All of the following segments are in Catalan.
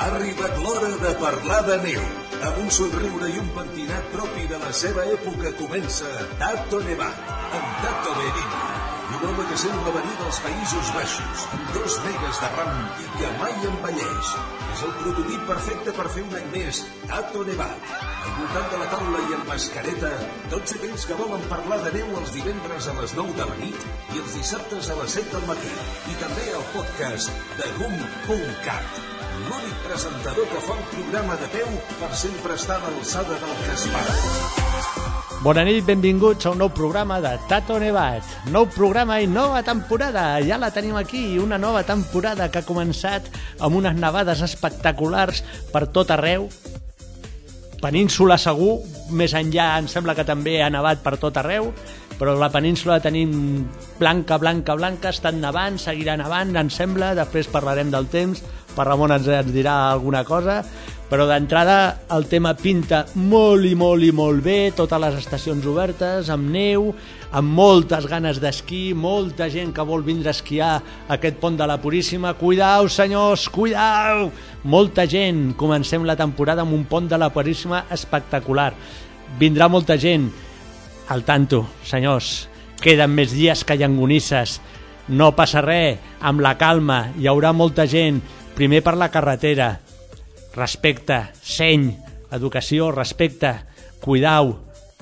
Ha arribat l'hora de parlar de neu. Amb un somriure i un pentinat propi de la seva època comença Tato Nevat, amb Tato Berini. Un home que sembla venir dels Països Baixos, amb dos megas de ram i que mai envelleix. És el prototip perfecte per fer un any més, Tato Nevat. Al voltant de la taula i amb mascareta, tots aquells que volen parlar de neu els divendres a les 9 de la nit i els dissabtes a les 7 del matí. I també al podcast de GUM.cat l'únic presentador que fa un programa de peu per sempre estar a l'alçada del que es para. Bona nit, benvinguts a un nou programa de Tato Nevat. Nou programa i nova temporada. Ja la tenim aquí, una nova temporada que ha començat amb unes nevades espectaculars per tot arreu. Península segur, més enllà em sembla que també ha nevat per tot arreu, però la península la tenim blanca, blanca, blanca, estan nevant, seguirà nevant, em sembla, després parlarem del temps, per Ramon ens, ens dirà alguna cosa, però d'entrada el tema pinta molt i molt i molt bé, totes les estacions obertes, amb neu, amb moltes ganes d'esquí, molta gent que vol vindre a esquiar a aquest pont de la Puríssima. Cuidau, senyors, cuidau! Molta gent. Comencem la temporada amb un pont de la Puríssima espectacular. Vindrà molta gent. Al tanto, senyors, queden més dies que llangonisses. No passa res, amb la calma, hi haurà molta gent. Primer per la carretera, respecte, seny, educació, respecte, cuidau,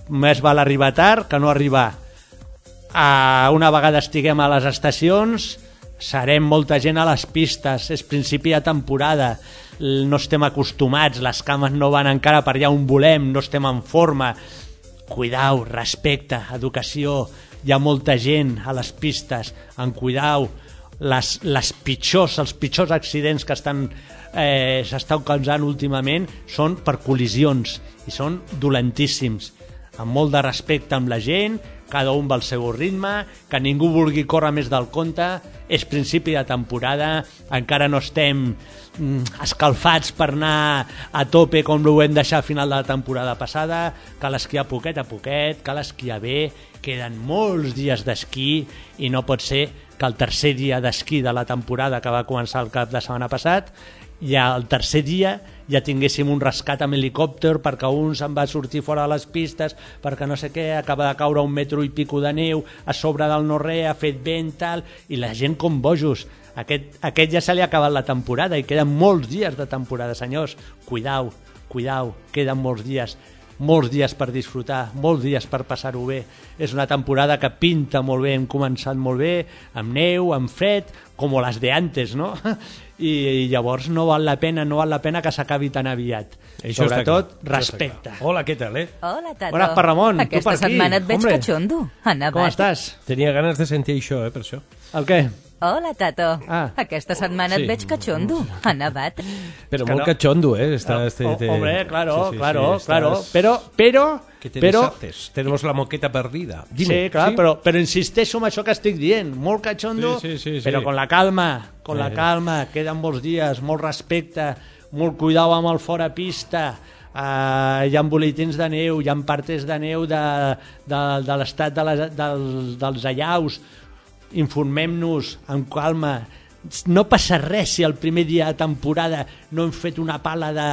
més val arribar tard que no arribar. Una vegada estiguem a les estacions, serem molta gent a les pistes, és principi de temporada, no estem acostumats, les cames no van encara per allà on volem, no estem en forma. Cuidau, respecte, educació, hi ha molta gent a les pistes, en cuidau, les, les pitjors, els pitjors accidents que estan eh, s'estan causant últimament són per col·lisions i són dolentíssims. Amb molt de respecte amb la gent cada un va al seu ritme que ningú vulgui córrer més del compte. És principi de temporada encara no estem mm, escalfats per anar a tope com ho hem deixat a final de la temporada passada. Cal esquiar poquet a poquet cal esquiar bé, queden molts dies d'esquí i no pot ser que el tercer dia d'esquí de la temporada que va començar el cap de setmana passat ja el tercer dia ja tinguéssim un rescat amb helicòpter perquè un se'n va sortir fora de les pistes perquè no sé què, acaba de caure un metro i pico de neu a sobre del no-re, ha fet vent, tal, i la gent com bojos. Aquest, aquest ja se li ha acabat la temporada i queden molts dies de temporada, senyors. Cuidau, cuidau, queden molts dies molts dies per disfrutar, molts dies per passar-ho bé. És una temporada que pinta molt bé, hem començat molt bé, amb neu, amb fred, com les de antes, no? I, i llavors no val la pena, no val la pena que s'acabi tan aviat. Això Sobretot, clar, això respecte. clar. Hola, què tal, eh? Hola, Tato. Bona per Ramon, tu Aquesta per aquí. setmana et veig Hombre. nevat. Com estàs? Tenia ganes de sentir això, eh, per això. El què? Hola, Tato. Ah. Aquesta setmana Sí. et veig catxondo. Ha nevat. Però que molt no. cachondo, eh? Està, este, Oh, te- hombre, claro, Sí, sí, claro, sí, claro. estás- Pero, pero, Que te pero, deshaces. Tenemos la moqueta perdida. Dime, sí, clar, Però, però insisteixo en això que estic dient, molt catxondo, Sí, sí, sí, sí. però con la calma, con la Sí. calma, queden molts dies, molt respecte, molt cuidau amb el fora pista, uh, hi ha boletins de neu, hi ha partes de neu de, de, de l'estat de les, del, dels allaus, informem-nos amb calma, no passa res si el primer dia de temporada no hem fet una pala de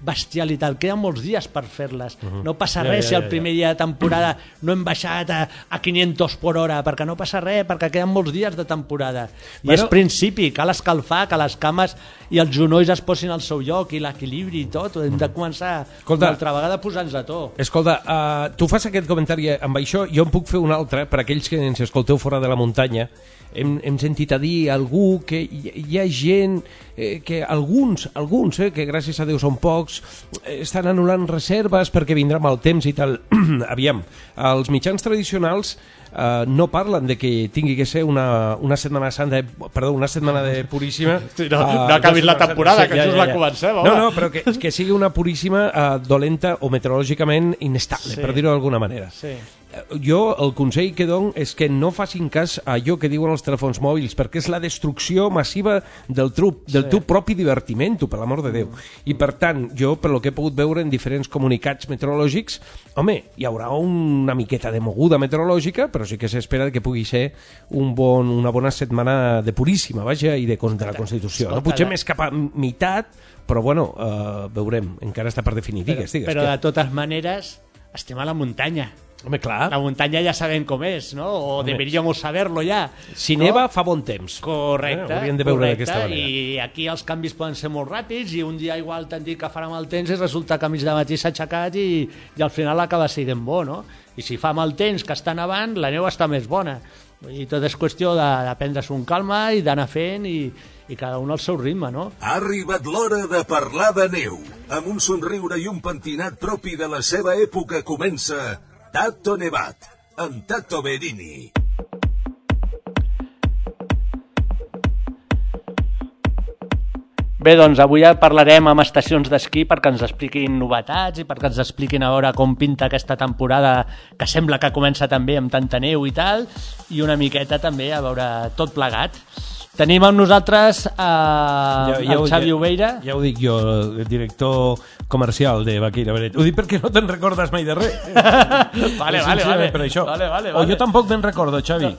bestial i tal, queden molts dies per fer-les. No passa Ja, res ja, si el ja, primer dia de temporada no hem baixat a, a 500 per hora perquè no passa res, perquè queden molts dies de temporada. I Bueno. és principi, cal escalfar que les cames i els genolls es posin al seu lloc i l'equilibri i tot, hem de començar Escolta. una altra vegada a posar-nos a to. Escolta, uh, tu fas aquest comentari amb això, jo en puc fer un altre per aquells que ens escolteu fora de la muntanya. Hem, hem sentit a dir a algú que hi, hi ha gent eh, que alguns, alguns, eh, que gràcies a Déu són pocs, eh, estan anul·lant reserves perquè vindrà mal temps i tal. Aviam, els mitjans tradicionals eh, no parlen de que tingui que ser una, una setmana santa, perdó, una setmana de puríssima. Sí, no- eh, no acabis la temporada, que just la comencem, home. No, no, però que, que sigui una puríssima eh, dolenta o meteorològicament inestable, Sí. per dir-ho d'alguna manera. sí. Jo el consell que dono és que no facin cas a allò que diuen els telèfons mòbils, perquè és la destrucció massiva del, teu, del teu propi divertiment, per l'amor de Déu. I per tant, jo, per lo que he pogut veure en diferents comunicats meteorològics, home, hi haurà una miqueta de moguda meteorològica, però sí que s'espera que pugui ser un bon, una bona setmana de puríssima, vaja, i de, con- de la Constitució. No? Potser més cap a meitat, però bueno, uh, veurem, encara està per definir. Digues, digues. Però que- de totes maneres, estem a la muntanya. Home, clar, La muntanya ja sabem com és, no? O deberíamos saberlo ja. si no? neva fa bon temps. Correcte, Eh, hauríem de veure correcte, d'aquesta manera. i aquí els canvis poden ser molt ràpids i un dia igual t'han dit que farà mal temps i resulta que a mig de matí s'ha aixecat i, i al final acaba sent bo, no? I si fa mal temps que està nevant, la neu està més bona. I tot és qüestió de, de prendre-s'ho amb calma i d'anar fent i, i cada un al seu ritme, no? Ha arribat l'hora de parlar de neu. Amb un somriure i un pentinat propi de la seva època comença Tato Nevat, amb Tato Berini. Bé, doncs avui parlarem amb estacions d'esquí perquè ens expliquin novetats i perquè ens expliquin a veure com pinta aquesta temporada que sembla que comença també amb tanta neu i tal, i una miqueta també a veure tot plegat. Tenim amb nosaltres eh, el Xavi Obeira. Ja ho dic jo, el director comercial de Vaqueira Beret. Ho dic perquè no te'n recordes mai de res. Vale, vale, vale. Per això. Vale, vale, O vale. jo tampoc me'n recordo, Xavi.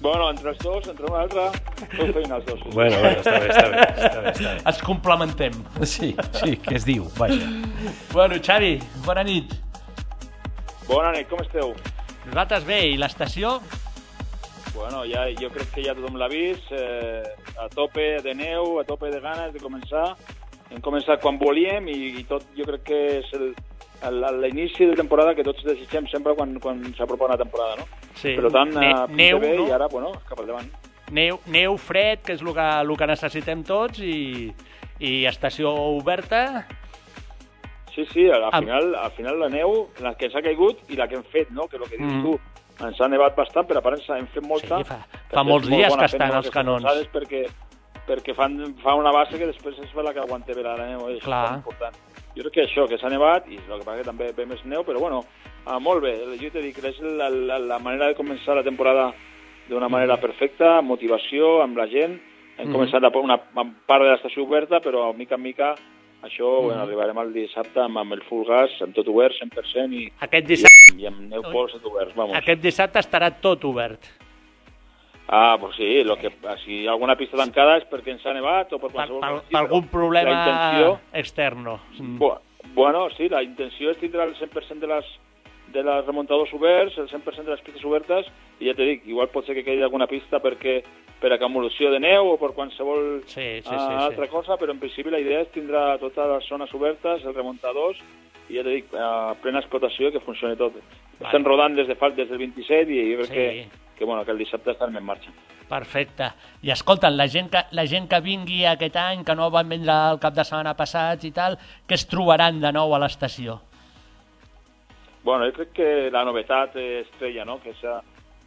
Bueno, entre els dos, entre un altre, feu feina els dos. Bueno, bueno, està bé, està bé. Està bé, està Ens complementem. bé. Sí, sí, que es diu, vaja. Bueno, Xavi, bona nit. Bona nit, com esteu? Nosaltres bé, i l'estació? Bueno, ja, jo crec que ja tothom l'ha vist, eh, a tope de neu, a tope de ganes de començar. Hem començat quan volíem i, i tot jo crec que és el- l'inici de temporada que tots desitgem sempre quan, quan s'apropa una temporada, no? Sí. Per tant, Ne- eh, neu, bé no? i ara, bueno, cap al davant. Neu, neu, fred, que és el que, el que necessitem tots, i, i estació oberta. Sí, sí, al, final, al final la neu, la que ens ha caigut i la que hem fet, no? Que és el que dius Mm. tu. Ens ha nevat bastant, però a part ens hem fet molta. Sí, fa- fa molts molt dies que estan els canons. Perquè, perquè fan, fa una base que després és la que aguanta bé la neu. És Clar. important. Jo crec que això, que s'ha nevat, i el que passa que també ve més neu, però bueno, ah, molt bé. Jo t'he dit que és la, la, la manera de començar la temporada d'una manera Mm. perfecta, amb motivació, amb la gent. Hem començat a una, una part de l'estació oberta, però mica en mica això bueno, arribarem al dissabte amb, amb el full gas, amb tot obert, 100%, i, Aquest dissabte, i amb neu pols tot obert, vamos. aquest dissabte estarà tot obert. Ah, pues sí, lo que, si hi ha alguna pista tancada és perquè ens ha nevat o per Per, qualsevol per, cosa així, per algun problema intenció, externo. Mm. bu- bueno, sí, la intenció és tindre el 100% de les, de les remuntadors oberts, el 100% de les pistes obertes, i ja t'he dit, igual pot ser que quedi alguna pista perquè per acumulació de neu o per qualsevol Sí, sí, sí, ah, sí. altra cosa, però en principi la idea és tindre totes les zones obertes, els remuntadors, i ja t'he dit, a plena explotació que funcioni tot. Estem rodant des de fa, des del 27 i jo crec Sí. que, que, bueno, que el dissabte estarem en marxa. Perfecte. I escolta, la gent, que, la gent que vingui aquest any, que no van vindre el cap de setmana passat i tal, què es trobaran de nou a l'estació? Bueno, jo crec que la novetat estrella, no?, que és eh,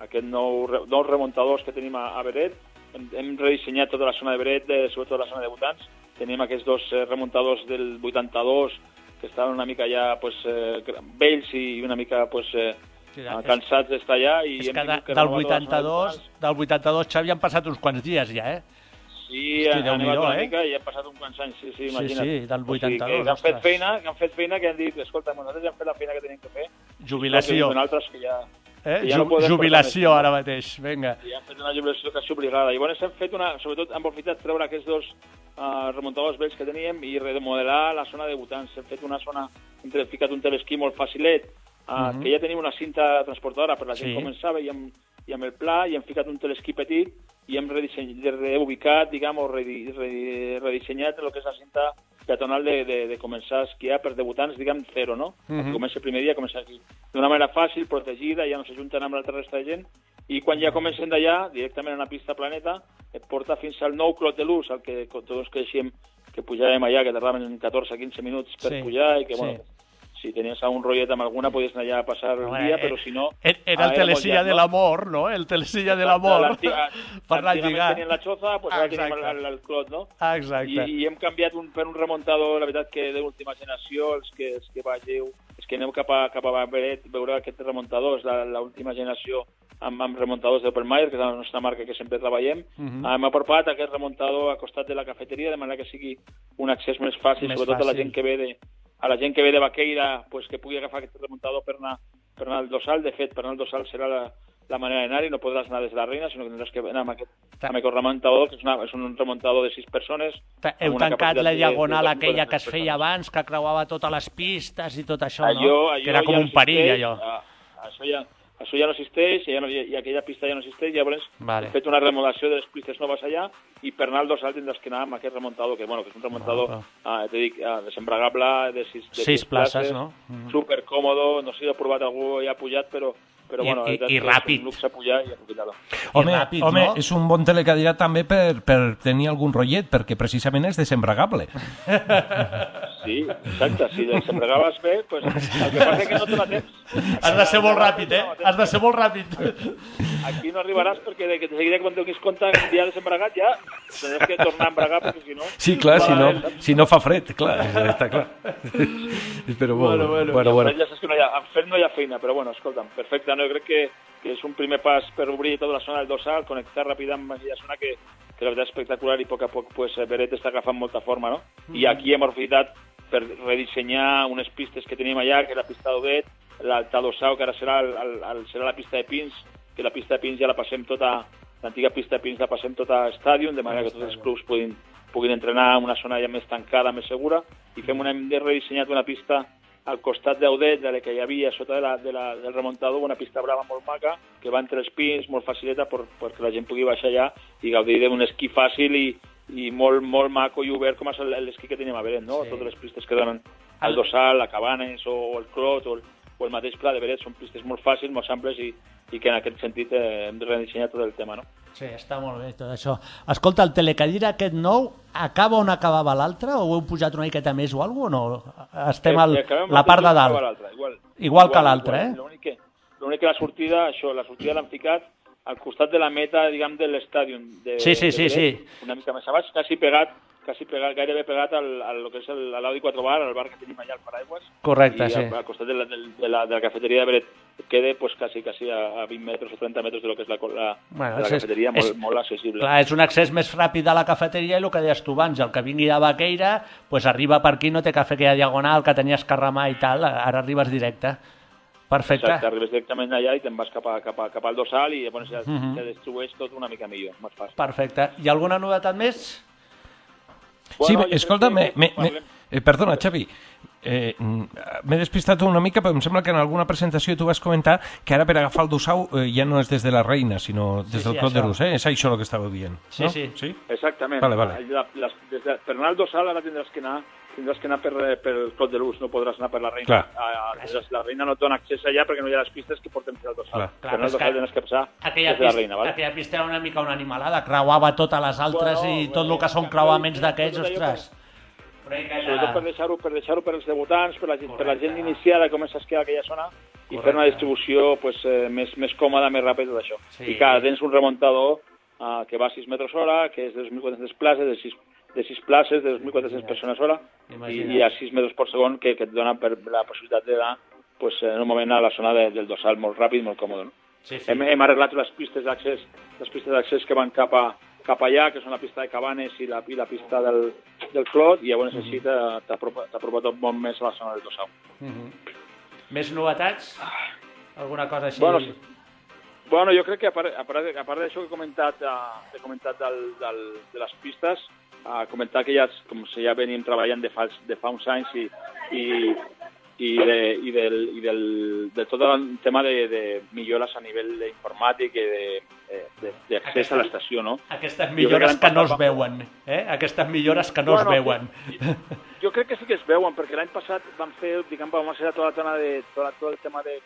aquest nou, nous remuntadors que tenim a, a Beret. Hem, hem redissenyat tota la zona de Beret, de, sobretot la zona de votants. Tenim aquests dos eh, remuntadors del 82 que estaven una mica ja pues, eh, vells i una mica pues, eh, Sí, eh, és- cansats d'estar allà. I És hem que de, que del, renovar tota la zona de 82, votants. del 82, Xavi, han passat uns quants dies ja, eh? Sí, Hosti, ha, ha Déu-n'hi-do, nevat una eh? mica i ha passat uns quants anys, sí, sí, Sí, imagina't. sí, del O sigui, 82, que, que han fet feina, que han fet feina, que han dit, escolta, nosaltres ja hem fet la feina que tenim que fer. Jubilació. I altres que ja, Eh? que ja no podem jubilació ara mateix, vinga. i han fet una jubilació quasi obligada. I llavors hem fet una, sobretot hem aprofitat treure aquests dos uh, remuntadors vells que teníem i remodelar la zona de votants. Hem fet una zona, hem ficat un telesquí molt facilet, uh, que ja tenim una cinta transportadora per la gent Sí. començava i amb, i amb el pla i hem ficat un telesquí petit i hem redisseny, reubicat, diguem, o redi, redi, redissenyat el que és la cinta peatonal de, de, de començar a esquiar per debutants, diguem, zero, no? Uh -huh. Comença el primer dia, comença aquí. D'una manera fàcil, protegida, ja no s'ajunten amb l'altra resta de gent, i quan ja comencen d'allà, directament a una pista planeta, et porta fins al nou Clot de Luz, el que tots coneixíem que pujàvem allà, que tardaven 14-15 minuts per Sí, pujar, i que, sí. bueno, si tenies un rotllet amb alguna podies anar allà a passar el dia, eh, però si no... Era el telesilla de no? l'amor, no? El telesilla de l'amor. Per anar a lligar. la xoza, pues ara tenim el, el, clot, no? I, exacte. I hem canviat un, per un remuntador, la veritat que d'última generació, els que, els que vegeu, els que aneu cap a, cap a Beret, veureu aquest remuntador, és la- l'última generació amb, amb remuntadors d'Openmeyer, que és la nostra marca que sempre treballem. Mhm. Hem apropat aquest remuntador a costat de la cafeteria, de manera que sigui un accés més fàcil, Més sobretot a la fàcil. gent que ve de, a la gent que ve de Baqueira, pues, que pugui agafar aquest remuntador per anar, per anar al dorsal. De fet, per anar al dorsal serà la, la manera d'anar-hi, no podràs anar des de la reina, sinó que tindràs que anar amb aquest, amb aquest remuntador, que és, una, és un remuntador de sis persones. Heu tancat la de- diagonal de aquella que es 2.400 feia persones. abans, que creuava totes les pistes i tot això, allò, no? allò que era com ja un perill, allò. ah, això ja, això ja no existeix, ja no, i aquella pista ja no existeix, llavors Vale. hem fet una remodelació de les pistes noves allà i per anar al dorsal tindràs que anar amb aquest remuntador, que, bueno, que és un remuntador, ah, te dic, ah, desembragable, de sis, de Sis places, no? Mhm. Super còmodo, no sé si ha provat algú i ha pujat, però, però I- bueno, i- i ràpid. És un luxe pujar i. Home, ràpid, home no? és un bon telecadira també per, per tenir algun rotllet, perquè precisament és desembragable. Sí, exacte, si desembragaves bé, pues, el que passa és que no te la tens. Has de ser molt ràpid, eh? Has de ser molt ràpid. Aquí no arribaràs perquè de, que de seguida quan donis compte que un dia desembragat ja tindràs que tornar a embragar perquè si no... Sí, clar, si no, si no fa fred, clar, està clar. Però bueno, bueno, bueno, bueno. Ja saps que no hi ha, en fet no hi ha feina, però bueno, escolta'm, perfecte, no? jo crec que, que és un primer pas per obrir tota la zona del dorsal, connectar ràpid amb aquella zona que, que la veritat és espectacular i a poc a poc pues, Beret està agafant molta forma, no? I aquí hem aprofitat per redissenyar unes pistes que tenim allà, que és la pista d'Odet, l'Alta Dossau, que ara serà, el, el, el, serà la pista de Pins, que la pista de Pins ja la passem tota, l'antiga pista de Pins la passem tota a Stadium, de manera que tots els clubs puguin, puguin entrenar en una zona ja més tancada, més segura, i fem una, hem redissenyat una pista al costat d'Audet, de la que hi havia sota de la, de la, del remuntador, una pista brava molt maca, que va entre els pins, molt facileta per, perquè la gent pugui baixar allà i gaudir d'un esquí fàcil i, i molt, molt maco i obert com és el- l'esquí que tenim a Beret, no? Sí. Totes les pistes que donen al dorsal, a Cabanes o, o el Clot o el, o el mateix Pla de Beret són pistes molt fàcils, molt amples i, i que en aquest sentit eh, hem de redissenyar tot el tema, no? Sí, està molt bé tot això. Escolta, el telecadira aquest nou acaba on acabava l'altre o heu pujat una miqueta més o alguna cosa o no? Estem al, Eh, acabem la part de dalt. l'altre, Igual, Igual que l'altre, eh? L'únic que, que la sortida, això, la sortida l'han ficat al costat de la meta, diguem, de l'estàdium. de- Sí, sí, de sí, sí. Una mica més a baix, quasi pegat, quasi pegat, gairebé pegat al, al lo que és l'Audi 4 Bar, al bar que tenim allà al Paraigües. Correcte, I sí. al, al costat de la, de, de, la, de la cafeteria de Beret queda pues, quasi, quasi a, a 20 metres o 30 metres de lo que és la, la, Bueno, la és- cafeteria, és- molt, molt accessible. Clar, és un accés més ràpid a la cafeteria i el que deies tu abans, el que vingui de Baqueira, pues arriba per aquí, no té que fer aquella diagonal que tenies que remar i tal, ara arribes directe. Perfecte. Exacte, arribes directament allà i te'n vas cap, a, cap, a, cap al dorsal i llavors ja Mhm. te distribueix tot una mica millor, més fàcil. Perfecte. Hi ha alguna novetat més? Sí, Bueno, jo escolta, me, me, me, parlem- eh, perdona, Xavi, eh, mm, m'he despistat una mica, però em sembla que en alguna presentació tu vas comentar que ara per agafar el Dossau eh, ja no és des de la Reina, sinó des Sí, del sí, Clot de. Rus, eh? És això el que estàveu dient, Sí, no? sí. sí? Exactament. Vale, vale. La, les, des de, per anar al dorsal ara tindràs que anar tindràs que anar per, eh, per el Clot de Luz, no podràs anar per la Reina. Clar. A, a, des- la Reina no et dona accés allà perquè no hi ha les pistes que porten fins al dorsal. Clar. Però és dorsal que tens que passar Aquella, des de la pista, Reina, vale? aquella pista era una mica una animalada, creuava totes les altres Bueno, i tot el que són eh, creuaments allò ostres. Però hi que Sobretot per deixar-ho per, deixar per als debutants, per la, gent- per la gent iniciada que comença a esquiar aquella zona i fer una distribució pues, eh, més, més còmoda, més ràpida d'això. Sí. I clar, tens un remuntador uh, que va a 6 metres hora, que és de 2.400 places, de 6, de 6 places, de 2.400 persones hora, i, Imagina't. i a 6 metres per segon que, que et dona per la possibilitat d'anar pues, en un moment a la zona de, del dorsal molt ràpid, molt còmode. No? Sí, sí. Hem, hem arreglat les pistes d'accés les pistes d'accés que van cap, a, cap allà, que són la pista de Cabanes i la, i la pista del, del Clot, i llavors així t'ha- t'apropa t'apropa tot molt més a la zona del Dossau. Més novetats? Alguna cosa així? Bueno. Bueno, jo crec que a part, a part, a part d'això que he comentat, uh, he comentat del, del, de les pistes, uh, comentar que ja, com si ja venim treballant de fa, de fa uns anys i, i, i, de, i, del, i del, de tot el tema de, de millores a nivell informàtic i d'accés a l'estació, no? Aquestes Jo millores que que no es veuen, eh? Aquestes millores que no es Bueno, veuen. Jo crec que sí que es veuen, perquè l'any passat vam fer, diguem, vam fer tota la tona de, tot, tot el tema de,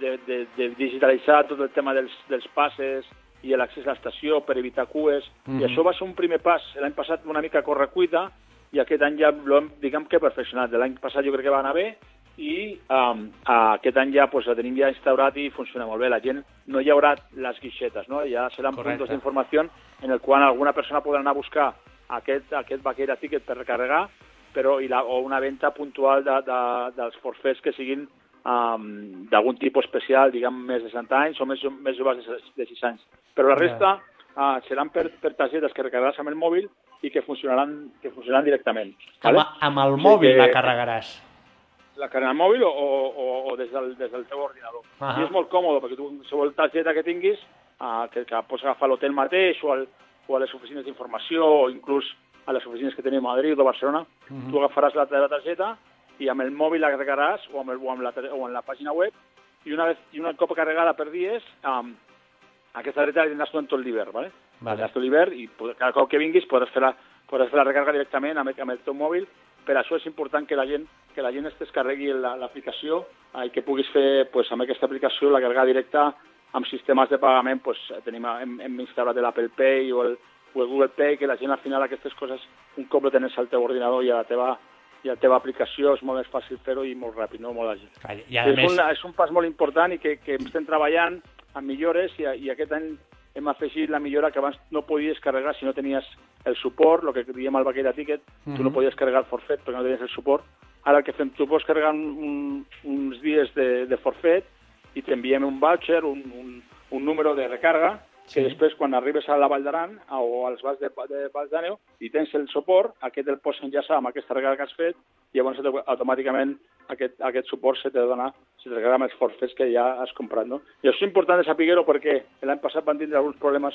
de, de, de digitalitzar tot el tema dels, dels passes i l'accés a l'estació per evitar cues, Mhm. i això va ser un primer pas. L'any passat una mica a correcuita, i aquest any ja l'hem, diguem que perfeccionat. L'any passat jo crec que va anar bé, i um, aquest any ja pues, la tenim ja instaurat i funciona molt bé. La gent no hi haurà les guixetes, no? ja seran Correcte. puntos d'informació en el qual alguna persona podrà anar a buscar aquest, aquest vaquera ticket per recarregar però, i la, o una venda puntual de, de, dels forfets que siguin um, d'algun tipus especial, diguem més de 60 anys o més, més joves de, de 6 anys. Però la resta uh, seran per, per targetes que recarregaràs amb el mòbil i que funcionaran, que funcionaran directament. Amb, ¿vale? amb el Sí mòbil que- la carregaràs. la carrera al mòbil o, o, o des, del, des del teu ordinador. Ahà. I és molt còmode, perquè tu, qualsevol targeta que tinguis, uh, que, que pots agafar a l'hotel mateix o, al, o a les oficines d'informació o inclús a les oficines que tenim a Madrid o Barcelona, tu agafaràs la, la targeta i amb el mòbil la carregaràs o amb, el, o amb, la, o en la pàgina web i una, vez, i una cop carregada per dies, um, aquesta targeta la tindràs durant tot l'hivern, ¿vale? Vale. Tot l'hivern i cada cop que vinguis podràs fer la, podràs fer la recarga directament amb, el- amb el teu mòbil. Per això és important que la gent que la gent es descarregui la- l'aplicació eh, i que puguis fer pues, amb aquesta aplicació la carga directa amb sistemes de pagament. Pues, tenim, hem, hem instal·lat l'Apple Pay o el, o el Google Pay, que la gent al final aquestes coses, un cop ho tens al teu ordinador i a la teva, i la teva aplicació és molt més fàcil fer-ho i molt ràpid, no? molt àgil. Clar, I a és, més, un, és un pas molt important i que, que estem treballant amb millores i, i aquest any hem afegit la millora que abans no podies carregar si no tenies el suport, el que diem al Vaquera Ticket, tu no podies carregar el forfet perquè no tenies el suport. Ara el que fem, tu pots carregar un, uns dies de, de forfet i t'enviem un voucher, un, un, un número de recarga, que Sí. després quan arribes a la Vall d'Aran o als Valls de, de Valls d'Àneu i tens el suport, aquest el pots enllaçar amb aquesta recarga que has fet i llavors auto- automàticament aquest, aquest suport se te dona, se te amb els forfets que ja has comprat. No? I això és important de saber-ho perquè l'any passat van tindre alguns problemes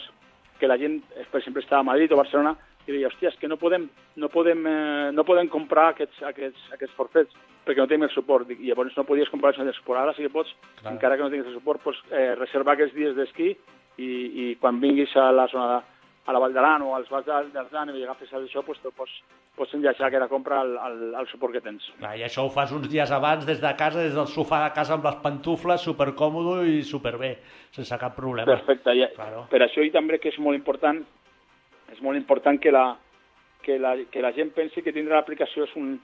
que la gent, per exemple, estava a Madrid o Barcelona i deia, hòstia, és que no podem, no podem, eh, no podem comprar aquests, aquests, aquests forfets perquè no tenim el suport. I llavors no podies comprar sense el suport. Ara sí que pots, Clar. encara que no tinguis el suport, pots eh, reservar aquests dies d'esquí i, i quan vinguis a la zona de, a la Vall d'Aran o als dels Àneu i agafes això, pues, te pots, pots enllaçar aquesta compra al, al, al suport que tens. clar, i això ho fas uns dies abans des de casa, des del sofà de casa amb les pantufles, supercòmodo i superbé, sense cap problema. Perfecte. I, Claro. Per això i també que és molt important és molt important que la, que la, que la gent pensi que tindrà l'aplicació és, un,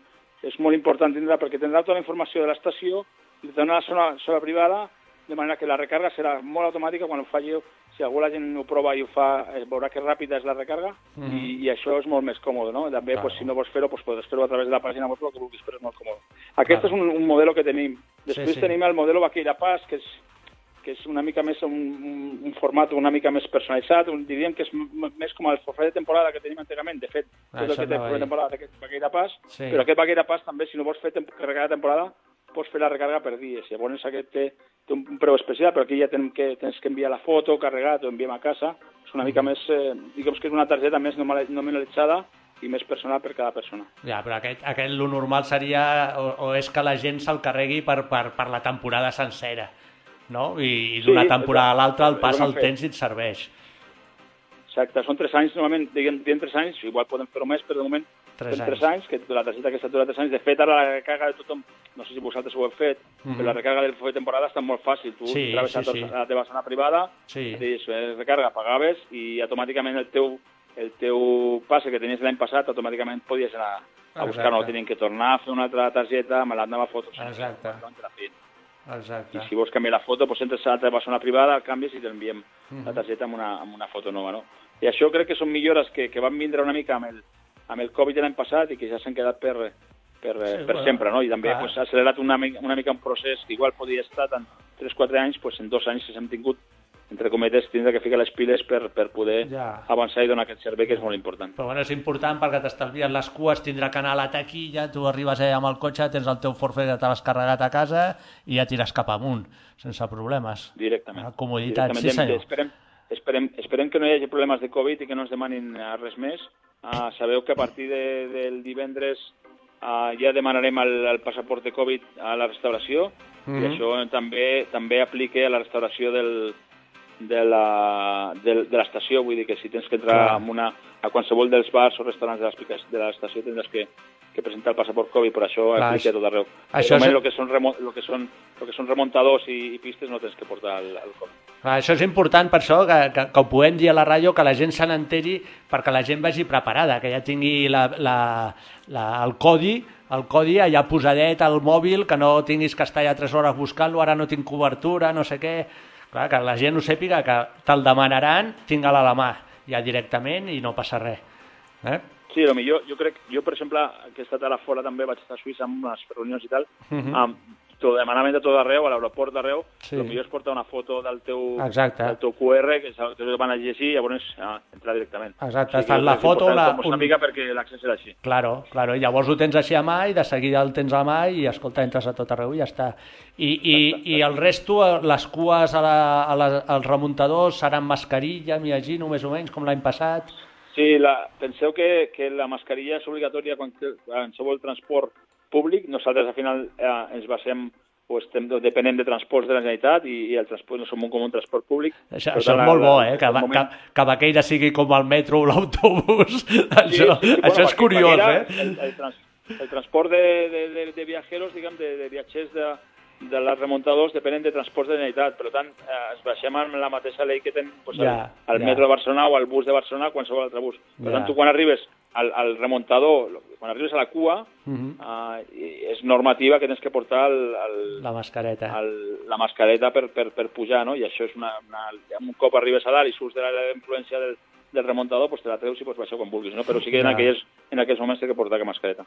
és molt important tindrà perquè tindrà tota la informació de l'estació i tindrà una zona, zona privada de manera que la recarga serà molt automàtica quan ho faci si algú la gent ho prova i ho fa eh, veurà que ràpida és la recarga i, i això és molt més còmode no? també Claro. pues, si no vols fer-ho pues, podràs fer-ho a través de la pàgina web el que vulguis però és molt còmode aquest Claro. és un, un model que tenim després sí. tenim el model Vaqueira Pass que és que és una mica més un, un, un format una mica més personalitzat, un, diríem que és més com el forfait de temporada que tenim antigament. De fet, Ah, tot el que té forfait de temporada aquest Vaqueira Pass, Sí. però aquest Vaqueira Pass també, si no vols fer carregar de temporada, pots fer la recarga per dies. Llavors aquest té, té un, un preu especial, però aquí ja tenim que, tens que enviar la foto, carregar, t'ho enviem a casa. És una mica Mm. més, eh, diguem que és una targeta més nominalitzada i més personal per cada persona. Ja, però aquest, aquest lo normal seria o, o és que la gent se'l carregui per, per, per la temporada sencera, no? I, i d'una Sí, temporada a l'altra el és pas ben el tens i et serveix. Exacte, són tres anys, normalment diguem, diguem tres anys, igual podem fer-ho més, però de moment Tres són tres anys, que la targeta aquesta dura tres anys. De fet, ara la recarga de tothom, no sé si vosaltres ho heu fet, però la recarga del de temporada està molt fàcil. Tu Mhm. Sí, entraves sí, a, sí. a la teva zona privada, Sí. dius, eh, recarga, pagaves, i automàticament el teu, el teu passe que tenies l'any passat, automàticament podies anar a buscar, no tenien que tornar a fer una altra targeta, me la nova foto. Exacte. Exacte. I si vols canviar la foto, doncs entres a la teva zona privada, canvies i t'enviem Mhm. la targeta amb una, amb una foto nova, no? I això crec que són millores que, que van vindre una mica amb el, amb el Covid l'any passat i que ja s'han quedat per, per, Sí, per bueno, sempre, no? I també clar. pues, ha accelerat una, una mica un procés que igual podia estar en 3-4 anys, pues, en dos anys hem tingut, entre cometes, tindre que ficar les piles per, per poder Ja. avançar i donar aquest servei que és molt important. Però bueno, és important perquè t'estalvies les cues, tindrà que anar a la taquilla, tu arribes allà amb el cotxe, tens el teu forfait que t'has carregat a casa i ja tires cap amunt, sense problemes. Directament. Ah, comoditat, Directament. sí, senyor. Esperem, esperem, esperem que no hi hagi problemes de Covid i que no ens demanin eh, res més. Uh, sabeu que a partir de, del divendres uh, ja demanarem el, el passaport de Covid a la restauració Mhm. i això també també aplica a la restauració del, de la- del- de l'estació, vull dir que si tens que entrar en una, a qualsevol dels bars o restaurants de de l'estació tindràs que, que presenta el passaport Covid, per això Clar, aplica a tot arreu. això és... el que són, remo... lo que són, lo que són remuntadors i, i pistes no tens que portar el, el Covid. Clar, això és important per això que, que, que ho puguem dir a la ràdio, que la gent se n'enteri perquè la gent vagi preparada, que ja tingui la, la, la, el codi el codi allà posadet al mòbil, que no tinguis que estar allà 3 hores buscant-lo, ara no tinc cobertura, no sé què... Clar, que la gent ho sàpiga, que te'l demanaran, tinga-la a la mà ja directament i no passa res. Eh? Sí, però jo, jo crec, jo per exemple, que he estat ara fora també, vaig estar a Suïssa amb unes reunions i tal, uh. -huh. um, t'ho demanaven de tot arreu, a l'aeroport d'arreu, Sí. el millor és portar una foto del teu, Exacte. del teu QR, que que van a llegir i llavors ah, entrar directament. Exacte, O sigui, fas la foto, la- que un- un... sàpiga perquè l'accés era així. Claro, claro. I llavors ho tens així a mà i de seguida el tens a mà i, escolta, entres a tot arreu i ja està. I, i, i el resto, les cues a la, a la, als remuntadors seran mascarilla, m'imagino, més o menys, com l'any passat. Sí, la, penseu que, que la mascarilla és obligatòria quan qualsevol transport públic. Nosaltres, al final, eh, ens basem o estem, depenem de transports de la Generalitat i, i el transport no som un, com un transport públic. Això, això tant, és molt bo, eh? Que, moment- que, que Baqueira sigui com el metro o l'autobús. això, això és perquè curiós, Baqueira, eh? El, el, trans, el transport de, de, de, de viajeros, diguem, de, de viatgers de, de les remuntadors depenen de transports de Generalitat. Per tant, eh, ens baixem en la mateixa llei que tenen pues, Ja, el, el ja. metro de Barcelona o el bus de Barcelona o qualsevol altre bus. Per Ja. tant, tu quan arribes al, al remuntador, quan arribes a la cua, Mhm. eh, és normativa que tens que portar el, el, La mascareta. el, la mascareta per, per, per pujar, no? I això és una, una... Un cop arribes a dalt i surts de la influència del, del remuntador, pues te la treus i pots baixar quan vulguis, no? Però sí que en Ja. aquells, en aquells moments té que portar que mascareta.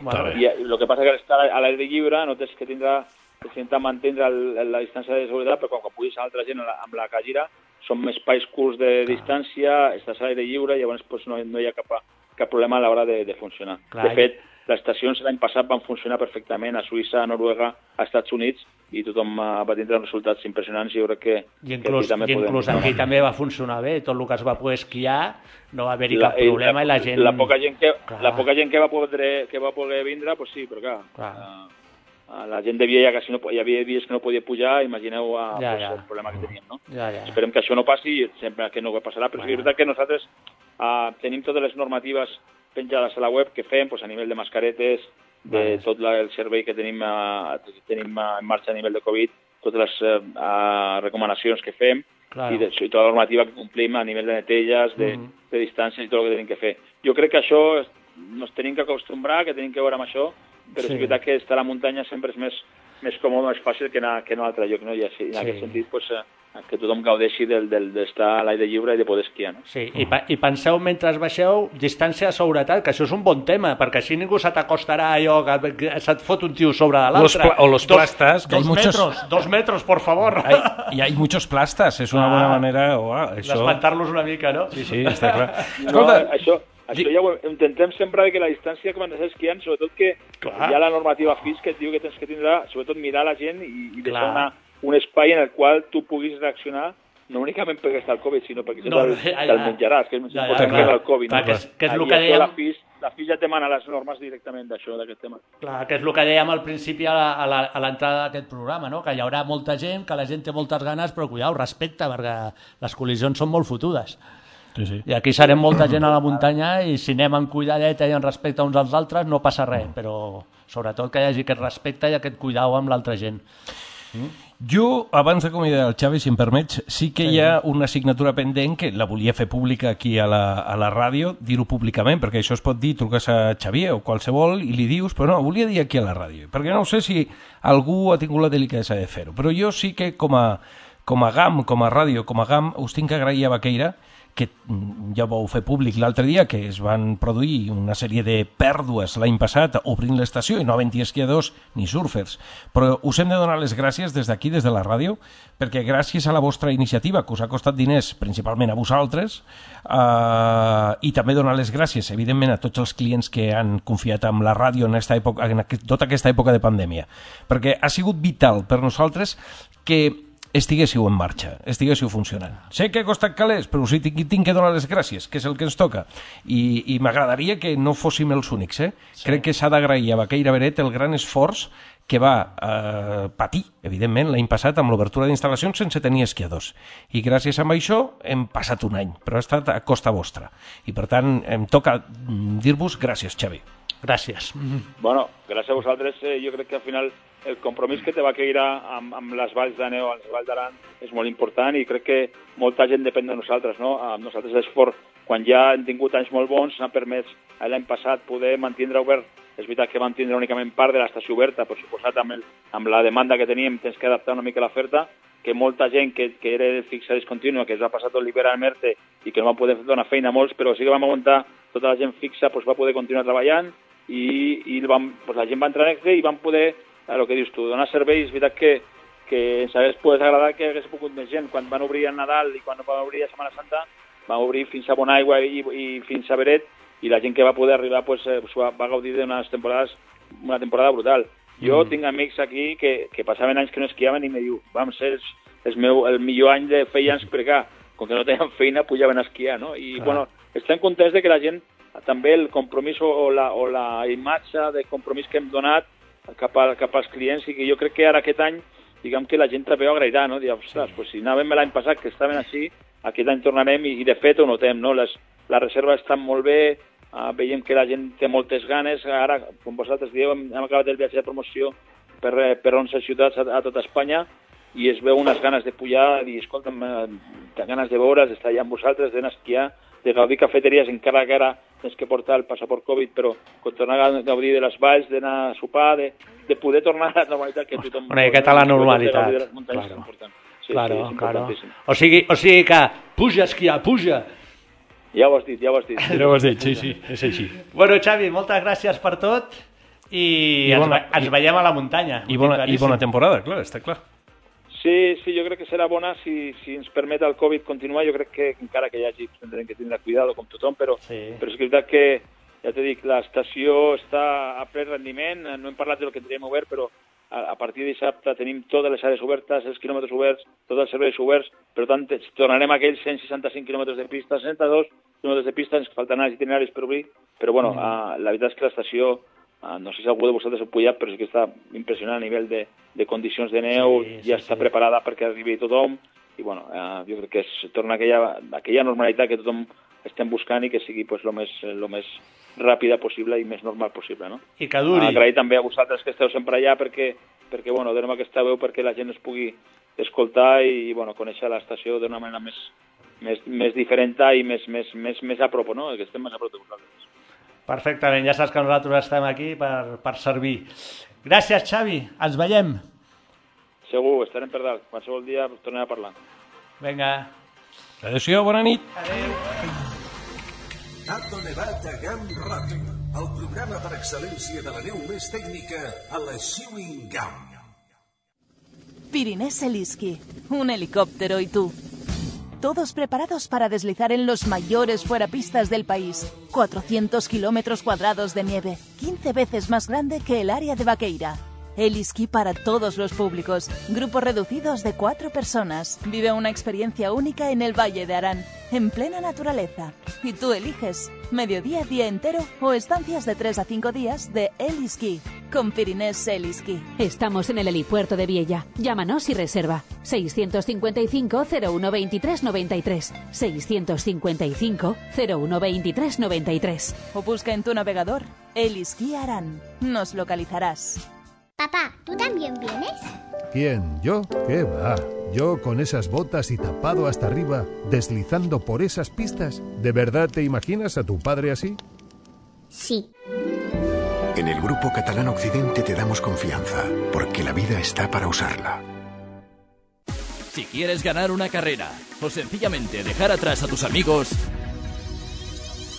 Bueno, I el que passa que al estar a l'aire lliure no tens que tindre que intentar mantenir el, la distància de seguretat, però quan, quan puguis altra gent amb la, la cadira són més espais curts de distància, estàs a l'aire lliure i llavors pues, no, no hi ha cap, cap problema a l'hora de, de funcionar. Clar, de fet, les estacions l'any passat van funcionar perfectament a Suïssa, a Noruega, a Estats Units i tothom eh, va tindre uns resultats impressionants i jo crec que, I inclús, que aquí també i inclús podem... aquí també va funcionar bé, tot el que es va poder esquiar, no va haver-hi La- cap problema i la gent... La poca gent que, Clar. la poca gent que va poder, que va poder vindre, pues sí, però clar, Clar. eh, la gent de via ja quasi no, hi havia dies que no podia pujar, imagineu eh, Ja, pues, ja. el problema que teníem, no? Ja, ja. Esperem que això no passi, sempre que no passarà, però que és veritat que nosaltres eh, tenim totes les normatives penjades a la web que fem pues, a nivell de mascaretes, de Vale. tot la, el servei que tenim, eh, tenim eh, en marxa a nivell de Covid, totes les eh, recomanacions que fem Claro. i, de, i tota la normativa que complim a nivell de neteges, de, Mhm. de distàncies i tot el que tenim que fer. Jo crec que això nos tenim que acostumbrar, que tenim que veure amb això, però Sí. és veritat que estar a la muntanya sempre és més, més còmode, més fàcil que anar, que anar a un altre lloc, no? I així, en Sí. aquest sentit, pues, eh, que tothom gaudeixi del- del- d'estar a l'aire lliure i de poder esquiar, no? Sí, i, pa i penseu mentre baixeu distància de seguretat, que això és un bon tema, perquè així ningú se t'acostarà allò que, que se't fot un tio sobre de Los l'altre. pla- o los Dos- plastas, que hay Dos muchos- metros, dos metros, por favor. Hay, y hay muchos plastas, es una Ah. buena manera... Oh, eso... D'espantar-los una mica, no? Sí, sí, està clar. No, Escolta, això, això ja ho intentem sempre que la distància quan estàs esquiant, sobretot que Clar. hi ha la normativa FIS que et diu que tens que tindre, sobretot mirar la gent i, i deixar una, un espai en el qual tu puguis reaccionar no únicament perquè està el Covid, sinó perquè No, no, ja, ja. te'l menjaràs, que és més Ja, ja, important clar. que el Covid. Clar, no? que és- que és el que dèiem- La FIS, la FIS ja te mana les normes directament d'això, d'aquest tema. Clar, que és el que dèiem al principi a l'entrada d'aquest programa, no? que hi haurà molta gent, que la gent té moltes ganes, però cuidao, respecte, perquè les col·lisions són molt fotudes. Sí, sí. I aquí serem molta gent a la muntanya i si anem amb cuidadeta i en respecte uns als altres no passa res, però sobretot que hi hagi aquest respecte i aquest cuidau amb l'altra gent. Jo, abans de convidar el Xavi, si em permets, sí que hi ha una assignatura pendent que la volia fer pública aquí a la, a la ràdio, dir-ho públicament, perquè això es pot dir, truques a Xavier o qualsevol i li dius, però no, volia dir aquí a la ràdio, perquè no sé si algú ha tingut la delicadesa de fer-ho, però jo sí que com a, com a GAM, com a ràdio, com a GAM, us tinc que agrair a Baqueira que ja vau fer públic l'altre dia, que es van produir una sèrie de pèrdues l'any passat obrint l'estació i no havent-hi esquiadors ni surfers. Però us hem de donar les gràcies des d'aquí, des de la ràdio, perquè gràcies a la vostra iniciativa, que us ha costat diners principalment a vosaltres, eh, i també donar les gràcies, evidentment, a tots els clients que han confiat en la ràdio en, esta època, en aquest, tota aquesta època de pandèmia, perquè ha sigut vital per nosaltres que estiguéssiu en marxa, estiguéssiu funcionant. Sé que ha costat calés, però us hi tinc, tinc que donar les gràcies, que és el que ens toca. I, i m'agradaria que no fóssim els únics. Eh? Sí. Crec que s'ha d'agrair a Baqueira Beret el gran esforç que va eh, patir, evidentment, l'any passat amb l'obertura d'instal·lacions sense tenir esquiadors. I gràcies a això hem passat un any, però ha estat a costa vostra. I per tant, em toca mm, dir-vos gràcies, Xavi. Gràcies. Bueno, gràcies a vosaltres, eh, jo crec que al final el compromís que te va quedar amb, amb les valls de Neu, amb les valls d'Aran, és molt important i crec que molta gent depèn de nosaltres, no? A nosaltres l'esport, quan ja hem tingut anys molt bons, s'ha permès l'any passat poder mantindre obert és veritat que van tindre únicament part de l'estació oberta, per suposat amb, el, amb la demanda que teníem tens que adaptar una mica l'oferta, que molta gent que, que era fixa discontínua, que es va passar tot l'hivern al Merte i que no va poder donar feina molts, però sí que vam aguantar tota la gent fixa, doncs va poder continuar treballant i, i vam, doncs la gent va entrar en i van poder, el que dius tu, donar serveis, és veritat que, que ens hagués pogut agradar que hagués pogut més gent. Quan van obrir a Nadal i quan van obrir a Setmana Santa, van obrir fins a Bonaigua i, i fins a Beret, i la gent que va poder arribar pues, eh, va, va gaudir d'unes temporades, una temporada brutal. Jo mm. tinc amics aquí que, que passaven anys que no esquiaven i me diu, vam ser el, el, meu, el millor any de feia anys per acá, com que no tenien feina pujaven a esquiar, no? I, ah. bueno, estem contents de que la gent, també el compromís o, o, la, o la imatge de compromís que hem donat cap, a, cap als clients i que jo crec que ara aquest any diguem que la gent també ho agrairà, no? Dir, ostres, sí. pues si anàvem l'any passat que estaven així, aquest any tornarem i, i de fet ho notem, no? Les, les reserves estan molt bé, Uh, veiem que la gent té moltes ganes. Ara, com vosaltres dieu, hem, hem acabat el viatge de promoció per, eh, per 11 ciutats a, a tota Espanya i es veu unes ganes de pujar i, escolta'm, eh, ganes de veure's, d'estar allà amb vosaltres, d'anar a esquiar, de gaudir cafeteries, encara que ara tens que portar el passaport Covid, però tornar a gaudir de les valls, d'anar a sopar, de, de poder tornar a la normalitat que tothom... Una miqueta a la normalitat. Claro, sí, claro, sí, claro. O sigui, o sigui que puja a esquiar, puja, ja ho has dit, ja ho has dit. Ja ho has dit, sí, sí, és així. Bueno, Xavi, moltes gràcies per tot i, I ens, bona, ens veiem a la muntanya. I bona, I bona temporada, clar, està clar. Sí, sí, jo crec que serà bona si, si ens permet el Covid continuar. Jo crec que encara que hi hagi, tindrem que tindre cuidado com tothom, però, sí. però és veritat que, ja t'he dit, l'estació està a ple rendiment. No hem parlat del que teníem obert, però a, a partir de dissabte tenim totes les àrees obertes, els quilòmetres oberts, tots els serveis oberts, per tant, tornarem a aquells 165 quilòmetres de pista, 62 quilòmetres de pista, ens faltaran els itineraris per obrir, però bueno, mm. la veritat és que l'estació, no sé si algú de vosaltres ha pujat, però sí que està impressionant a nivell de, de condicions de neu, sí, sí, ja està sí. preparada perquè arribi tothom, i bueno, uh, jo crec que es torna aquella, aquella normalitat que tothom estem buscant i que sigui pues, lo més, lo més ràpida possible i més normal possible, no? I que duri. Agrair també a vosaltres que esteu sempre allà perquè, perquè bueno, donem aquesta veu perquè la gent es pugui escoltar i, bueno, conèixer l'estació d'una manera més, més, més diferent i més, més, més, més a prop, no? Que estem més a prop de vosaltres. Perfectament, ja saps que nosaltres estem aquí per, per servir. Gràcies, Xavi. Ens veiem. Segur, estarem per dalt. Qualsevol dia tornem a parlar. Vinga. Adéu-siau, bona nit. Adéu. Tato Nevat a Gam Ràdio, el programa per excel·lència de la neu més tècnica a la Chewing Gum. Pirinés Eliski, un helicóptero y tú. Todos preparados para deslizar en los mayores fuerapistas del país. 400 kilómetros cuadrados de nieve, 15 veces más grande que el área de Vaqueira. El esquí para todos los públicos. Grupos reducidos de cuatro personas. Vive una experiencia única en el Valle de Arán, en plena naturaleza. Y tú eliges mediodía, día entero o estancias de 3 a 5 días de El Esquí. Con Pirinés El Esquí. Estamos en el helipuerto de Viella. Llámanos y reserva. 655 0123 93. 655 0123 93. O busca en tu navegador El Esquí Arán. Nos localizarás. Papá, ¿tú también vienes? ¿Quién? ¿Yo? ¿Qué va? ¿Yo con esas botas y tapado hasta arriba, deslizando por esas pistas? ¿De verdad te imaginas a tu padre así? Sí. En el Grupo Catalán Occidente te damos confianza, porque la vida está para usarla. Si quieres ganar una carrera o sencillamente dejar atrás a tus amigos,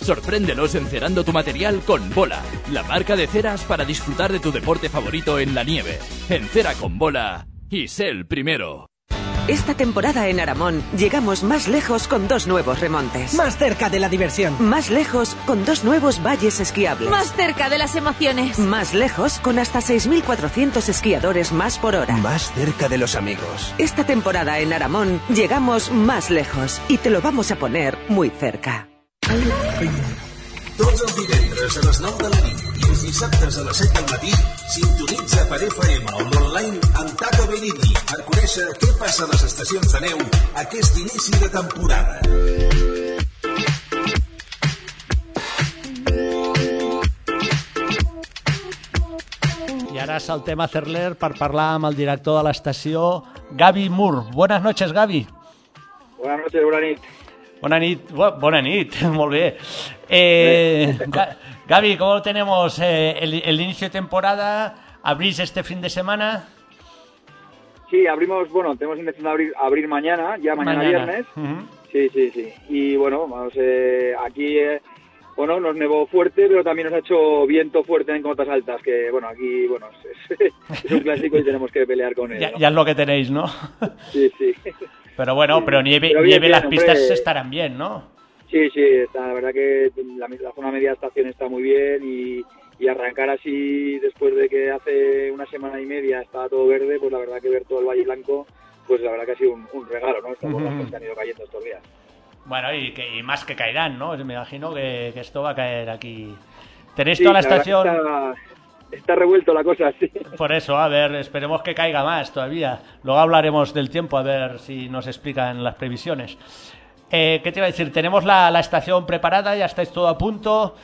Sorpréndelos encerando tu material con Bola, la marca de ceras para disfrutar de tu deporte favorito en la nieve. Encera con Bola y sé el primero. Esta temporada en Aramón llegamos más lejos con dos nuevos remontes. Más cerca de la diversión. Más lejos con dos nuevos valles esquiables. Más cerca de las emociones. Más lejos con hasta 6.400 esquiadores más por hora. Más cerca de los amigos. Esta temporada en Aramón llegamos más lejos y te lo vamos a poner muy cerca. Tots els divendres a les 9 de la nit i els dissabtes a les 7 del matí sintonitza per FM o online amb Tato Benigni per conèixer què passa a les estacions de neu aquest inici de temporada. I ara saltem a Cerler per parlar amb el director de l'estació, Gaby Mur. Buenas noches, Gaby. Buenas noches, bona nit. Bona nit, bona nit, molt bé. Eh, Ga- Gaby, ¿cómo tenemos eh, el, el inicio de temporada? ¿Abrís este fin de semana? Sí, abrimos, bueno, tenemos intención de abrir, abrir mañana, ya mañana, viernes. Sí, sí, sí. Y bueno, vamos, eh, aquí, eh, bueno, nos nevó fuerte, pero también nos ha hecho viento fuerte en cotas altas, que bueno, aquí, bueno, es, es un clásico y tenemos que pelear con él. Ya, ya es lo que tenéis, ¿no? Sí, sí. Pero bueno, pero nieve, Pero bien, nieve las pistas estarán bien, ¿no? Sí, sí, está, la verdad que la, la zona media estación está muy bien y, y arrancar así después de que hace una semana y media estaba todo verde, pues la verdad que ver todo el Valle Blanco, pues la verdad que ha sido un, un regalo, ¿no? Estas bolas que han ido cayendo estos días. Bueno, y, que, y más que caerán, ¿no? Me imagino que, que esto va a caer aquí. ¿Tenéis Sí, toda la estación? Está, revuelto la cosa, sí. Por eso, a ver, esperemos que caiga más todavía. Luego hablaremos del tiempo, a ver si nos explican las previsiones. Eh, ¿Qué te iba a decir? Tenemos la, la estación preparada, ya estáis todo a punto,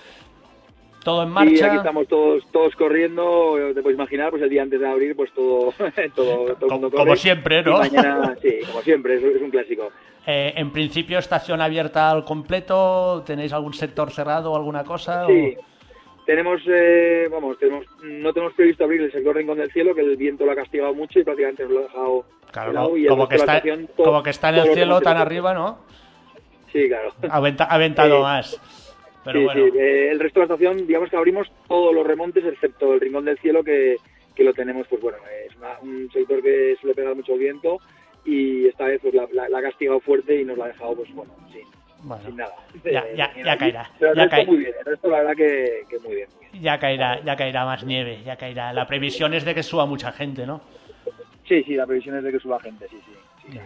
todo en Sí, marcha. aquí estamos todos todos corriendo, te puedes imaginar, pues el día antes de abrir, pues todo, todo, todo mundo corre. como siempre, ¿no? Mañana, sí, como siempre, es, es un clásico. Eh, en principio, estación abierta al completo. ¿Tenéis algún sector cerrado o alguna cosa? Sí, tenemos, eh, vamos, tenemos, no tenemos previsto abrir el sector Rincón del Cielo, que el viento lo ha castigado mucho y prácticamente nos lo ha dejado Claro, como, y como que está, todo- como que está en el lo cielo tan arriba, ¿no? Sí, claro. Ha, venta- ha aventado más. Pero sí, bueno. sí, eh, el resto de la estación, digamos que abrimos todos los remontes, excepto el Rincón del Cielo, que, que lo tenemos, pues bueno, es una- un sector que suele pegar mucho viento y esta vez pues la, la- la ha castigado fuerte y nos la ha dejado, pues bueno, sí, Bueno, sin nada. ya, ya, ya caerá. Pero el Ya, resto muy bien, el resto la verdad que, que muy bien. ya caerá, ya caerá más nieve, ya caerá. La previsión es de que suba mucha gente, ¿no? Sí, sí, la previsión es de que suba gente, sí, sí. sí.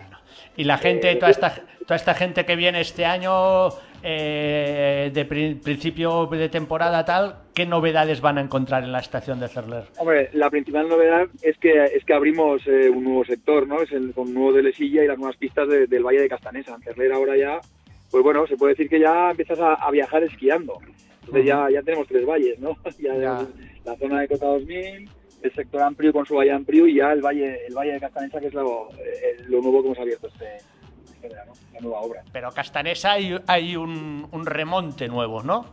Y la gente, Eh, toda esta, toda esta gente que viene este año, eh, de pri- principio de temporada tal, ¿qué novedades van a encontrar en la estación de Cerler? Hombre, la principal novedad es que es que abrimos eh, un nuevo sector, ¿no? Es el, con un nuevo de Lesilla y las nuevas pistas de- del Valle de Castanesa. En Cerler ahora ya, pues bueno, se puede decir que ya empiezas a, a viajar esquiando. Entonces ya, ya tenemos tres valles, ¿no? Ya, Ya. La zona de Cota 2000, el sector amplio con su valle amplio y ya el valle el valle de Castanesa, que es lo, eh, lo nuevo que hemos abierto este, este verano, la nueva obra. Pero Castanesa hay, hay un, un remonte nuevo, ¿no?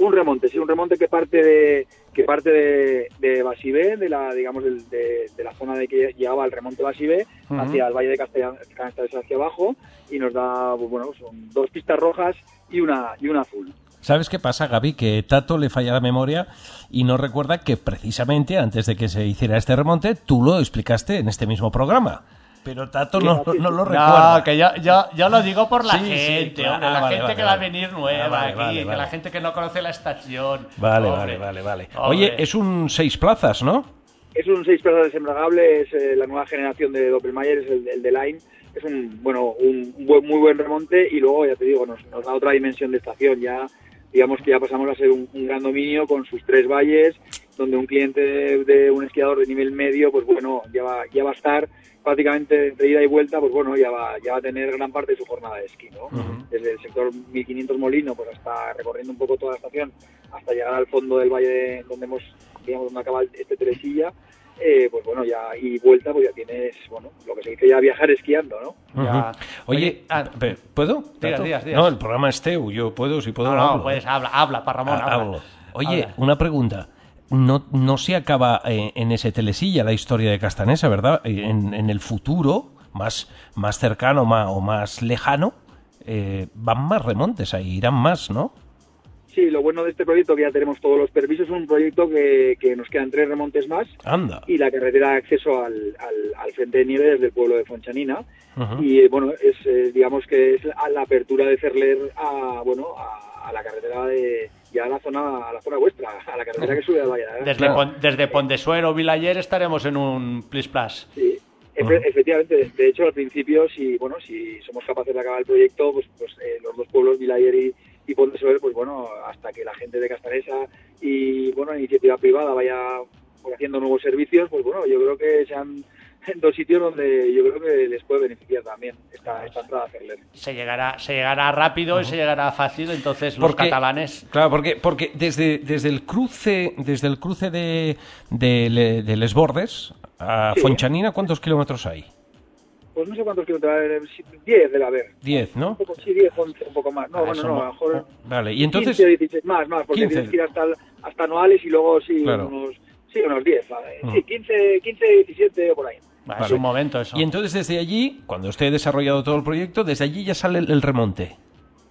Un remonte, sí, un remonte que parte de que parte de, de Basibé, de la digamos de, de la zona de que llegaba el remonte Basibé hacia el valle de Castellan, Castellan hacia abajo y nos da pues, bueno son dos pistas rojas y una y una azul. ¿Sabes qué pasa, Gaby? Que Tato le falla la memoria y no recuerda que precisamente antes de que se hiciera este remonte, tú lo explicaste en este mismo programa. Pero Tato no, no, no lo recuerda. No, que yo, yo, yo lo digo por la Sí, sí, gente, claro. hombre, Ah, la vale, gente vale, que va a venir nueva Ah, vale, aquí, vale, que vale. la gente que no conoce la estación. Vale, Hombre, vale, vale, hombre. Oye, es un seis plazas, ¿no? Es un 6 plazas desembragable, es eh, la nueva generación de Doppelmayr, es el, el de Line. Es un bueno un un buen, muy buen remonte y luego, ya te digo, nos, nos da otra dimensión de estación. Ya digamos que ya pasamos a ser un, un gran dominio con sus tres valles, donde un cliente de, de un esquiador de nivel medio, pues bueno, ya va, ya va a estar prácticamente de ida y vuelta, pues bueno, ya va, ya va a tener gran parte de su jornada de esquí, ¿no? Desde el sector 1500 Molino, pues hasta recorriendo un poco toda la estación, hasta llegar al fondo del valle de- donde hemos, digamos, donde acaba este Teresilla, eh, pues bueno, ya y vuelta, pues ya tienes, bueno, lo que se dice ya viajar esquiando, ¿no? Ya. Ujú. Oye, pe- ¿puedo? Tato? digas, digas. No, el programa es teu, yo puedo, si puedo No, no, hablo, ¿eh? habla, habla, para Ramón, Ah, habla. hablo. Oye, Habla. una pregunta. No, no se acaba eh, en ese telesilla la historia de Castanesa, ¿verdad? Eh, En, en el futuro, más, más cercano ma- o más lejano, eh, van más remontes ahí, irán más, ¿no? Sí, lo bueno de este proyecto que ya tenemos todos los permisos es un proyecto que, que nos quedan tres remontes más Anda. y la carretera de acceso al, al, al frente de nieve desde el pueblo de Fonchanina y eh, bueno es eh, digamos que es a la apertura de Ferler a bueno a, a la carretera de ya a la zona a la zona vuestra a la carretera que sube al Valle de Arán. Desde, Pon- desde Pondesuero, Vilayer, estaremos en un Plis Plus. Sí, efe- efectivamente. De, de hecho, al principio, si bueno, si somos capaces de acabar el proyecto, pues, pues eh, los dos pueblos, Vilayer y, y Pontesover, pues bueno, hasta que la gente de Castanesa y bueno, la iniciativa privada vaya pues, haciendo nuevos servicios, pues bueno, yo creo que sean dos sitios donde yo creo que les puede beneficiar también esta, esta entrada a Cerler. Se llegará, se llegará rápido y se llegará fácil, entonces los Porque- catalanes... Claro, porque, porque desde, desde el cruce, desde el cruce de, de, de Les Bordes a Sí. Fonchanina, ¿cuántos kilómetros hay? Pues no sé cuántos kilómetros, 10 debe haber. Diez, ¿no? Un poco, sí, 10, 11, un poco más. No, Ah, bueno, no, no- a lo mejor... Vale, y entonces... 15, 16, más, más, porque 15. tienes que ir hasta, hasta Noales y luego sí, Claro. unos, sí, unos 10, ¿vale? Mm. Sí, 15, 15, 17 o por ahí. Va, Es un momento eso. Y entonces desde allí, cuando usted ha desarrollado todo el proyecto, desde allí ya sale el remonte.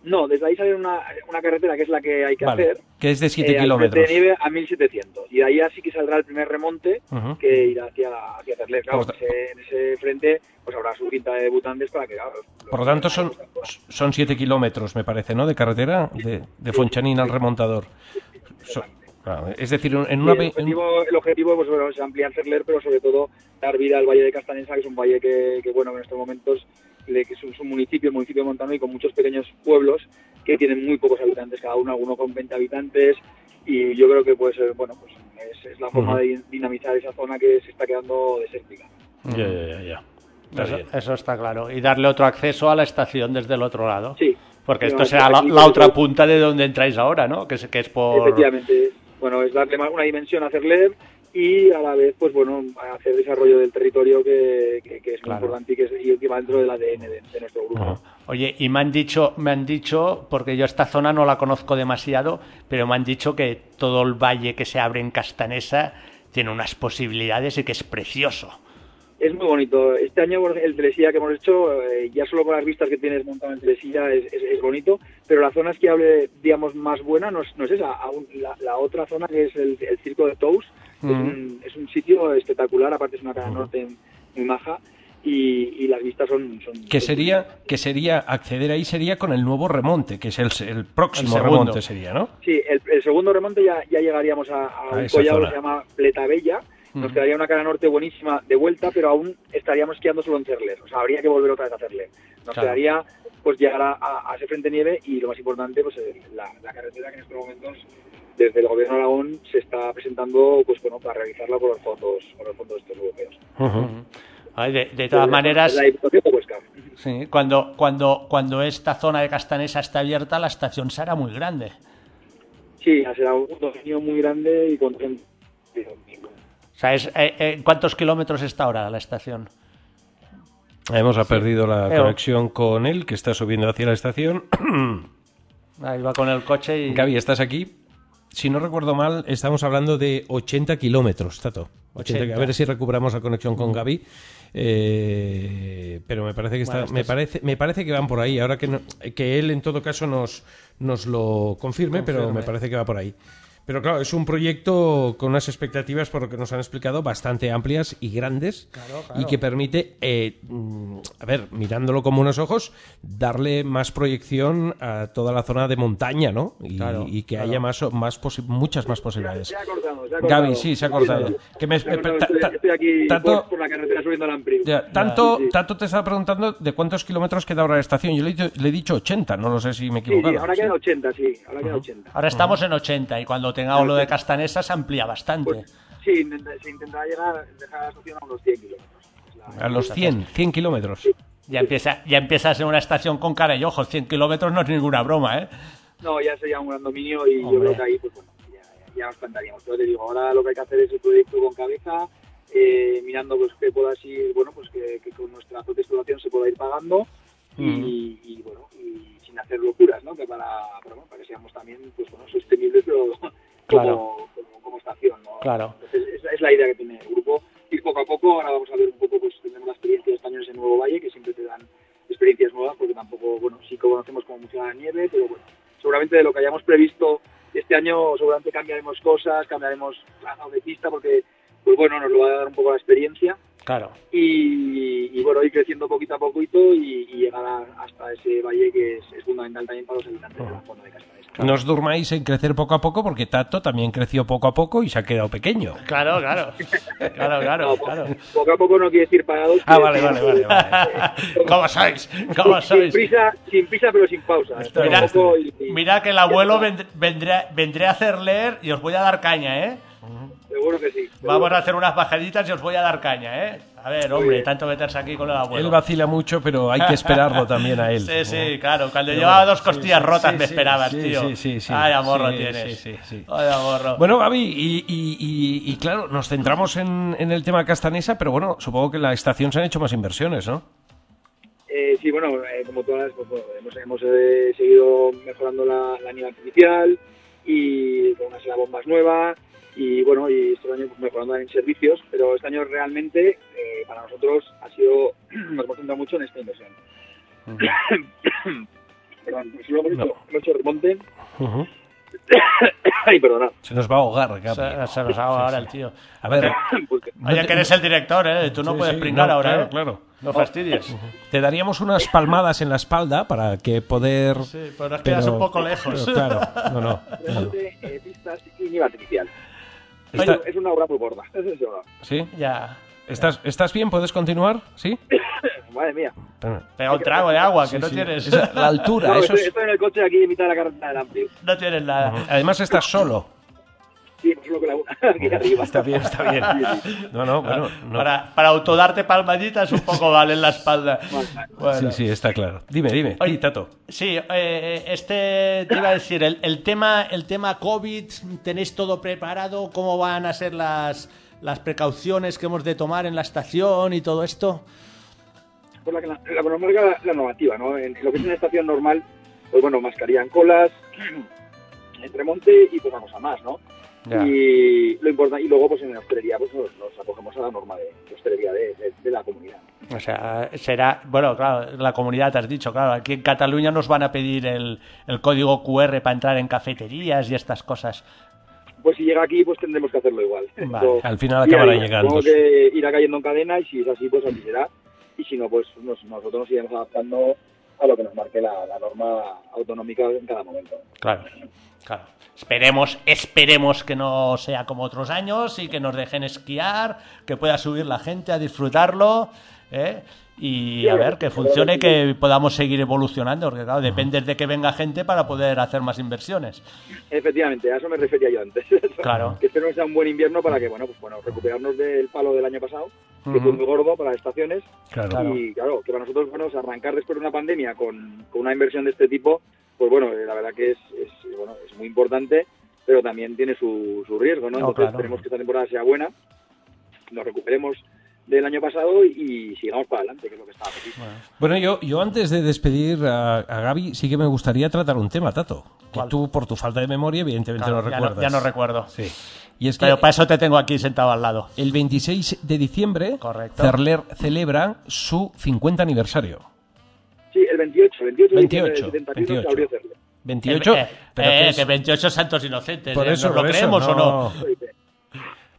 No, desde ahí sale una, una carretera que es la que hay que Vale, hacer. que es de 7 eh, kilómetros. de nieve a 1700. Y de ahí ya sí que saldrá el primer remonte Ujú. que irá hacia, hacia Cerler. Claro, en ese, en ese frente pues habrá su cinta de debutantes para que, claro, Por lo tanto, son, son 7 kilómetros, me parece, ¿no? De carretera, de, de Fonchanina al remontador. So- claro, es decir, en una... Sí, el, objetivo, el objetivo pues, bueno, es ampliar Cerler, pero sobre todo dar vida al Valle de Castanesa, que es un valle que, que, bueno, en estos momentos de que es un, es un municipio, un municipio montano y con muchos pequeños pueblos que tienen muy pocos habitantes cada uno, alguno con 20 habitantes y yo creo que pues eh, bueno pues es, es la forma Ujú. de dinamizar esa zona que se está quedando desértica. Ya, ya, ya, Eso, está claro. Y darle otro acceso a la estación desde el otro lado. Sí. Porque esto será la, la otra punta de donde entráis ahora, ¿no? Que es, que es por... Efectivamente, bueno, es darle más una dimensión a Cerler y a la vez pues bueno hacer desarrollo del territorio que, que- que es Claro. muy importante y que, es, y que va dentro del ADN de, de nuestro grupo. Oye, y me han dicho, me han dicho, porque yo esta zona no la conozco demasiado, pero me han dicho que todo el valle que se abre en Castanesa tiene unas posibilidades y que es precioso. Es muy bonito. Este año el telesilla que hemos hecho, eh, ya solo con las vistas que tienes montado en telesilla es, es, es bonito, pero la zona esquiable, digamos, más buena no es, no es esa. Aún la, la otra zona que es el, el circo de Tous, es, un, es un sitio espectacular, aparte es una cara norte muy maja y, y las vistas son... son Que sería, que sería, acceder ahí sería con el nuevo remonte, que es el, el próximo El remonte sería, ¿no? Sí, el, el segundo remonte ya, ya llegaríamos a, a A un collado zona. que se llama Pleta Bella. Nos Ujú. quedaría una cara norte buenísima de vuelta, pero aún estaríamos esquiando solo en Cerler. O sea, habría que volver otra vez a Cerler. Nos Claro. quedaría pues llegar a, a- a ese frente nieve y lo más importante, pues eh, la, la carretera que en estos momentos desde el gobierno de Aragón se está presentando pues bueno para realizarla por los fondos por los fondos estos europeos. Ay, de, de todas Desde- maneras, desde la Diputación de Huesca. sí, cuando, cuando, cuando esta zona de Castanesa está abierta, la estación será muy grande. Sí, será un dominio muy grande y con O sea, es, eh, eh, ¿cuántos kilómetros está ahora la estación? Hemos ha perdido la Eo. conexión con él, que está subiendo hacia la estación. Ahí va con el coche y... Gaby, ¿estás aquí? Si no recuerdo mal, estamos hablando de 80 kilómetros, Tato. 80, 80. A ver si recuperamos la conexión con Gaby. Eh, pero me parece que está, Bueno, me es- parece, me parece que van por ahí. Ahora que no- que él en todo caso nos nos lo confirme, pero me parece que va por ahí. Pero claro, es un proyecto con unas expectativas, por lo que nos han explicado, bastante amplias y grandes Claro, claro. y que permite, eh, mm, a ver, mirándolo como unos ojos, darle más proyección a toda la zona de montaña, ¿no? Y, Claro, y que claro. haya más, muchas posi- muchas más posibilidades. Se ha cortado, se ha cortado. Gaby, sí, se ha cortado. Que me- Se ha cortado, ta- estoy, aquí tanto- por, por la carretera subiendo al. Ya, tanto, Sí, sí. tanto te estaba preguntando de cuántos kilómetros queda ahora la estación. Yo le he dicho, le he dicho 80, no lo sé si me he Sí, sí, equivocado. ahora queda 80, sí, ahora queda 80. Ahora estamos en 80 y cuando tengamos lo de Castanesa se amplía bastante. Sí, intenta- se intentará llegar, dejar la estación a unos 100 kilómetros. A los 100, 100 kilómetros. Ya empieza, ya empieza a ser una estación con cara y ojos. 100 kilómetros no es ninguna broma, ¿eh? No, ya sería un gran dominio y yo creo que ahí, pues bueno, ya, ya nos plantaríamos. Pero te digo, ahora lo que hay que hacer es el proyecto con cabeza, eh, mirando pues que pueda así, bueno, pues que, que con nuestra propia explotación se pueda ir pagando y, y, bueno, y sin hacer locuras, ¿no? Que para, para, bueno, para que seamos también, pues bueno, sostenibles, pero Claro. como, como estación, ¿no? Claro. Entonces, es, es la idea que tiene el grupo. Ir poco a poco, ahora vamos a ver un poco, pues tenemos la experiencia de este año en Nuevo Valle, que siempre te dan experiencias nuevas, porque tampoco, bueno, sí conocemos cómo funciona la nieve, pero bueno, seguramente de lo que hayamos previsto este año, seguramente cambiaremos cosas, cambiaremos plazo de pista, porque, pues bueno, nos lo va a dar un poco la experiencia. Claro. Y, y, bueno, ir creciendo poquito a poquito y, y llegar a- hasta ese valle que es, es fundamental también para los habitantes de la zona de Castanesa. No os durmáis en crecer poco a poco porque Tato también creció poco a poco y se ha quedado pequeño. Claro, claro. Claro, claro, No, claro. Poco a poco no quiere decir parados. Ah, vale, decir- vale, vale, ¿Cómo sois? ¿Cómo Sin sois? prisa, sin prisa pero sin pausa. Mira, Poco y- y- mira que el abuelo vend- vendré, vendré a hacer leer y os voy a dar caña, ¿eh? Seguro que sí. Vamos a hacer unas bajaditas y os voy a dar caña, ¿eh? A ver, hombre, tanto meterse aquí con el abuelo. Él vacila mucho, pero hay que esperarlo también a él. Sí, sí, claro. Cuando Pero llevaba dos costillas sí, rotas sí, me esperabas, sí, tío. sí, sí, sí. Ay, amorro Sí, tienes. sí, sí, sí. Ay, amorro. Bueno, Gaby, y, y- y- y claro, nos centramos en, en el tema Castanesa, pero bueno, supongo que en la estación se han hecho más inversiones, ¿no? Eh, sí, bueno, eh, como todas, pues, bueno, hemos, hemos eh, seguido mejorando la, la nieve artificial y con una sala de bombas nueva y bueno, y este año pues, mejorando en servicios, pero este año realmente eh, para nosotros ha sido, nos hemos centrado mucho en esta inversión. Perdón, pues luego hemos, hecho, hemos hecho remonte. Ay, perdona. Se nos va a ahogar. Se, se nos ahoga ahora el tío. A ver, Oye, que eres el director, ¿eh? Tú no Sí, puedes sí, pringar no, ahora, claro, ¿eh? claro. No fastidies. te daríamos unas palmadas en la espalda para que poder... Sí, pero nos quedas un poco lejos. pero claro, no, no. Remonte, eh, pistas y nieve artificial. Está- Es una obra muy gorda. Es eso. ¿Sí? Ya. ¿Estás, ¿Estás bien? ¿Puedes continuar? ¿Sí? Madre mía. Pega un trago de agua, que Sí, no sí. tienes. Esa- la altura, No, eso estoy, es... estoy en el coche aquí en mitad de la carretera del Ampli. No tienes nada. Además estás solo. Sí, pues solo con la una aquí arriba. Está bien, está bien. No, no, bueno, no. Para, para autodarte palmaditas un poco vale en la espalda. Bueno. Sí, sí, está claro. Dime, dime. Oye, Tato. Sí, eh, este te iba a decir, el, el tema, el tema COVID, ¿tenéis todo preparado? ¿Cómo van a ser las, las precauciones que hemos de tomar en la estación y todo esto? Pues la, que la, la que la, la normativa, ¿no? En, en lo que es una estación normal, pues bueno, mascarilla en colas, entre monte y poca cosa más, ¿no? Y lo importante, y luego pues en la hostelería pues nos, nos acogemos a la norma de, de hostelería de, de- de la comunidad. O sea, será, bueno, claro, la comunidad te has dicho, claro, aquí en Cataluña nos van a pedir el, el código QR para entrar en cafeterías y estas cosas. Pues si llega aquí, pues tendremos que hacerlo igual. Vale, al final acabará llegando. Supongo que irá cayendo en cadena y si es así, pues así será. Y si no, pues nos- nosotros nos iremos adaptando a lo que nos marque la, norma autonómica en cada momento. Claro, claro. Esperemos, esperemos que no sea como otros años y que nos dejen esquiar, que pueda subir la gente a disfrutarlo, ¿eh? y a ver, que funcione y que podamos seguir evolucionando, porque claro, depende de que venga gente para poder hacer más inversiones. Efectivamente, a eso me refería yo antes. Claro. que espero que sea un buen invierno para que, bueno, pues bueno, recuperarnos del palo del año pasado, que Ujú. fue muy gordo para las estaciones. Claro. Y claro, que para nosotros, bueno, arrancar después de una pandemia con, con una inversión de este tipo, pues bueno, eh, la verdad que es, es, bueno, es muy importante, pero también tiene su, su riesgo, ¿no? Entonces claro. esperemos que esta temporada sea buena, nos recuperemos del año pasado y sigamos para adelante, que es lo que estaba previsto. Bueno, yo, yo antes de despedir a, a Gaby, sí que me gustaría tratar un tema, Tato. Que ¿Cuál? tú, por tu falta de memoria, evidentemente Claro, no ya, no, recuerdas. ya no recuerdo. Sí. Y es que Pero para eso te tengo aquí sentado al lado. el 26 de diciembre, Correcto. Cerler celebra su 50 aniversario. Sí, el 28, el 28 de diciembre del 28, 71 se 28. abrió Cerle. 28, Eh, pero eh, que es- que 28 santos inocentes. Por ¿eh? eso, ¿Nos lo por eso, creemos o no?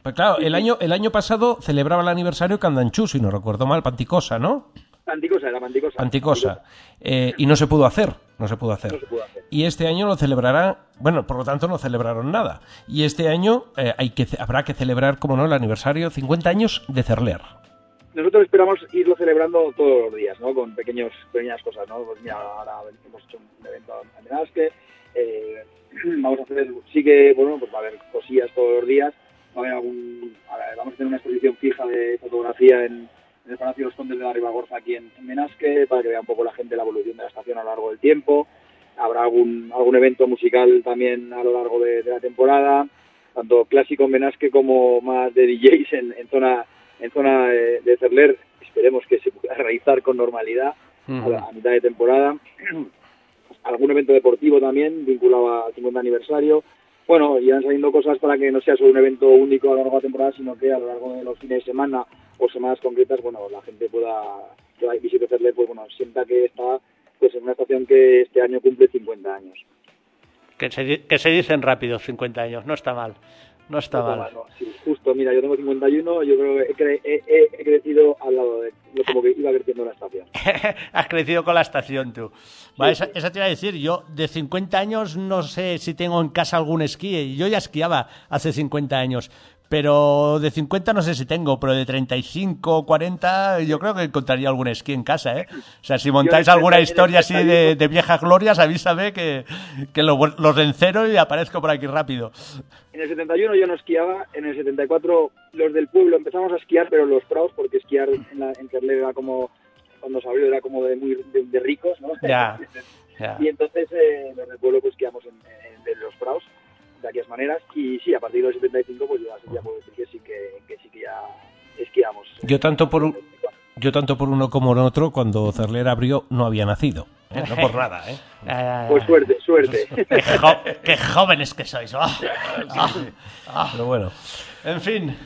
Pues claro, el año, el año pasado celebraba el aniversario Candanchú, si no recuerdo mal, Panticosa, ¿no? Panticosa, era Panticosa. Panticosa. Eh, y no se pudo hacer, no se pudo hacer. No se pudo hacer. Y este año lo celebrará, bueno, por lo tanto no celebraron nada. Y este año eh, hay que, habrá que celebrar, como no, el aniversario 50 años de Cerler. Nosotros esperamos irlo celebrando todos los días, ¿no? Con pequeños, pequeñas cosas, ¿no? Pues mira, ahora hemos hecho un evento en Benasque, eh, vamos a hacer, sí que, bueno, pues va a haber cosillas todos los días, va a haber algún, a ver, vamos a tener una exposición fija de fotografía en, en el Palacio de los Condes de la Ribagorza aquí en, en Benasque, para que vea un poco la gente la evolución de la estación a lo largo del tiempo. Habrá algún, algún evento musical también a lo largo de, de la temporada, tanto clásico en Benasque como más de DJs en, en zona en zona de Cerler. Esperemos que se pueda realizar con normalidad a, la- a mitad de temporada. Algún evento deportivo también vinculado al 50 aniversario. Bueno, irán saliendo cosas para que no sea solo un evento único a lo largo de la temporada, sino que a lo largo de los fines de semana o semanas concretas, bueno, la gente pueda, que va a visitar Cerler, pues bueno, sienta que está pues en una estación que este año cumple 50 años. Que se, que se dicen rápido, 50 años. No está mal. No está mal. no, sí, justo, mira, yo tengo 51, yo creo que he, cre- he- he- he crecido al lado de como que iba creciendo la estación. Has crecido con la estación tú. Va, esa, esa te iba a decir, yo de 50 años no sé si tengo en casa algún esquí. Yo ya esquiaba hace 50 años. Pero de 50 no sé si tengo, pero de 35 o 40 yo creo que encontraría algún esquí en casa, ¿eh? O sea, si montáis el alguna 70 historia así de, de viejas glorias, avísame que, que lo- los encero y aparezco por aquí rápido. En el 71 yo no esquiaba, en el 74 los del pueblo empezamos a esquiar, pero los praos, porque esquiar en, la, en Terler era como, cuando se abrió era como de muy de, de ricos, ¿no? Ya, ya. Y entonces eh, los del pueblo pues esquiamos en, en- los praos, de aquellas maneras, y sí, a partir del 75 pues ya, ya puedo decir que sí que, que sí que ya esquiamos. Yo tanto por un, yo tanto por uno como por otro, cuando Cerler abrió, no había nacido. ¿eh? No por nada, ¿eh? Pues suerte, suerte. Qué, jo- qué jóvenes que sois. ah. Ah, ah. Pero bueno. En fin,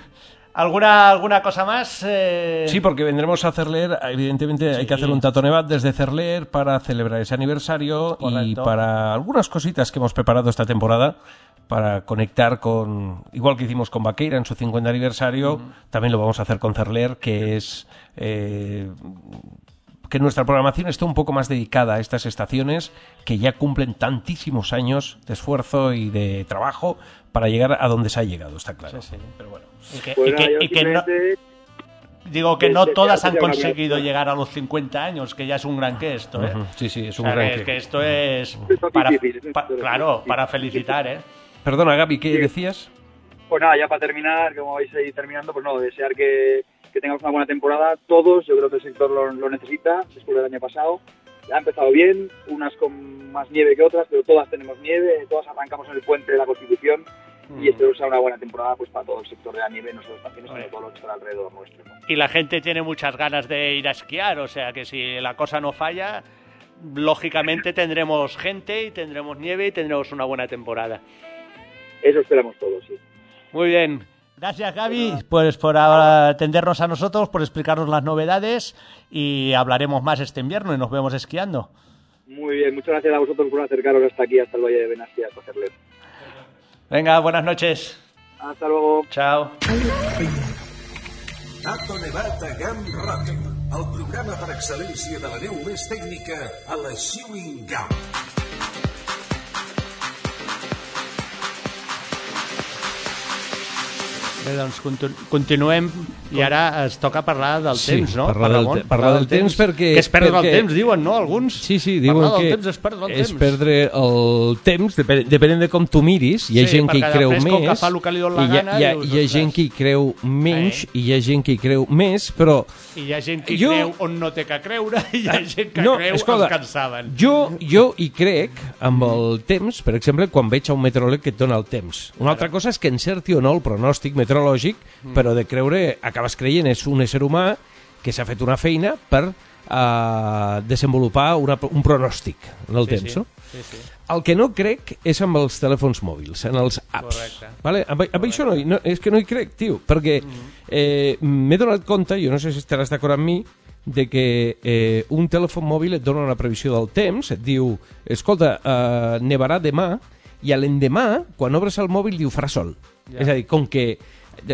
¿alguna, alguna cosa más? Eh, Sí, porque vendremos a Cerler, evidentemente hay que hacer un tatonebat desde Cerler para celebrar ese aniversario y para algunas cositas que hemos preparado esta temporada para conectar con, igual que hicimos con Vaqueira en su 50 aniversario, también lo vamos a hacer con Cerler, que es eh, que nuestra programación esté un poco más dedicada a estas estaciones que ya cumplen tantísimos años de esfuerzo y de trabajo para llegar a donde se ha llegado, está claro. pero bueno. Y que, y nada, que- yo y que no- digo que no todas han conseguido llegar a los 50 años, que ya es un gran que esto, ¿eh? Sí, sí, es O un sea, gran que, esto es para, pa- claro, para felicitar, ¿eh? Perdona, Gaby, ¿qué Sí. decías? Pues nada, ya para terminar, como vais a ir terminando, pues no, desear que, que tengamos una buena temporada. Todos, yo creo que el sector lo, lo necesita, después del año pasado. Ya ha empezado bien, unas con más nieve que otras, pero todas tenemos nieve, todas arrancamos en el puente de la Constitución y espero sea una buena temporada pues para todo el sector de la nieve, no solo estaciones, sino todo lo que está alrededor nuestro. ¿no? Y la gente tiene muchas ganas de ir a esquiar, o sea que si la cosa no falla, lógicamente tendremos gente y tendremos nieve y tendremos una buena temporada. Eso esperamos todos, sí. Muy bien. Gracias, Gaby, pues por atendernos a nosotros, por explicarnos las novedades y hablaremos más este invierno y nos vemos esquiando. Muy bien, muchas gracias a vosotros por acercaros hasta aquí, hasta el Valle de Benastia, hasta hacerle. Venga, buenas noches. Hasta luego. Chao. Nevat a Gam el programa per excel·lència de la neu més tècnica a la Chewing Gum. Bé, doncs continu continuem i ara es toca parlar del Sí, temps, no? parlar del te- parlar del temps perquè- Que és perdre perquè- el temps, diuen, no? Alguns. Sí, sí, diuen Parlar que del temps és perdre el és temps. perdre el temps, depen- depenent de com tu miris, hi ha Sí, gent que hi creu més, que fa el que li dona la i hi ha, gana, hi ha, hi ha gent que hi creu menys, i hi ha gent que hi creu més, però I hi ha gent que Jo- creu on no té que creure i hi ha gent que no, creu escolta, els que en saben. jo, jo hi crec amb el temps, per exemple, quan veig a un meteoròleg que et dona el temps. Una altra cosa és que encerti o no el pronòstic meteorològic, Mm. però de creure, acabes creient, és un ésser humà que s'ha fet una feina per eh, desenvolupar una, un pronòstic en el Sí, temps, sí. no? Sí, sí. El que no crec és amb els telèfons mòbils, en els apps. Correcte. Vale? Amb, amb això no, no, és que no hi crec, tio, perquè eh, m'he donat compte, jo no sé si estaràs d'acord amb mi, de que eh, un telèfon mòbil et dona una previsió del temps, et diu, escolta, eh, nevarà demà, i l'endemà, quan obres el mòbil, diu farà sol. Ja. És a dir, com que...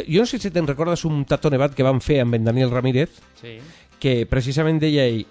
Jo no sé si te'n recordes un tato nevat que van fer amb en Daniel Ramírez, Sí. que precisament deia ell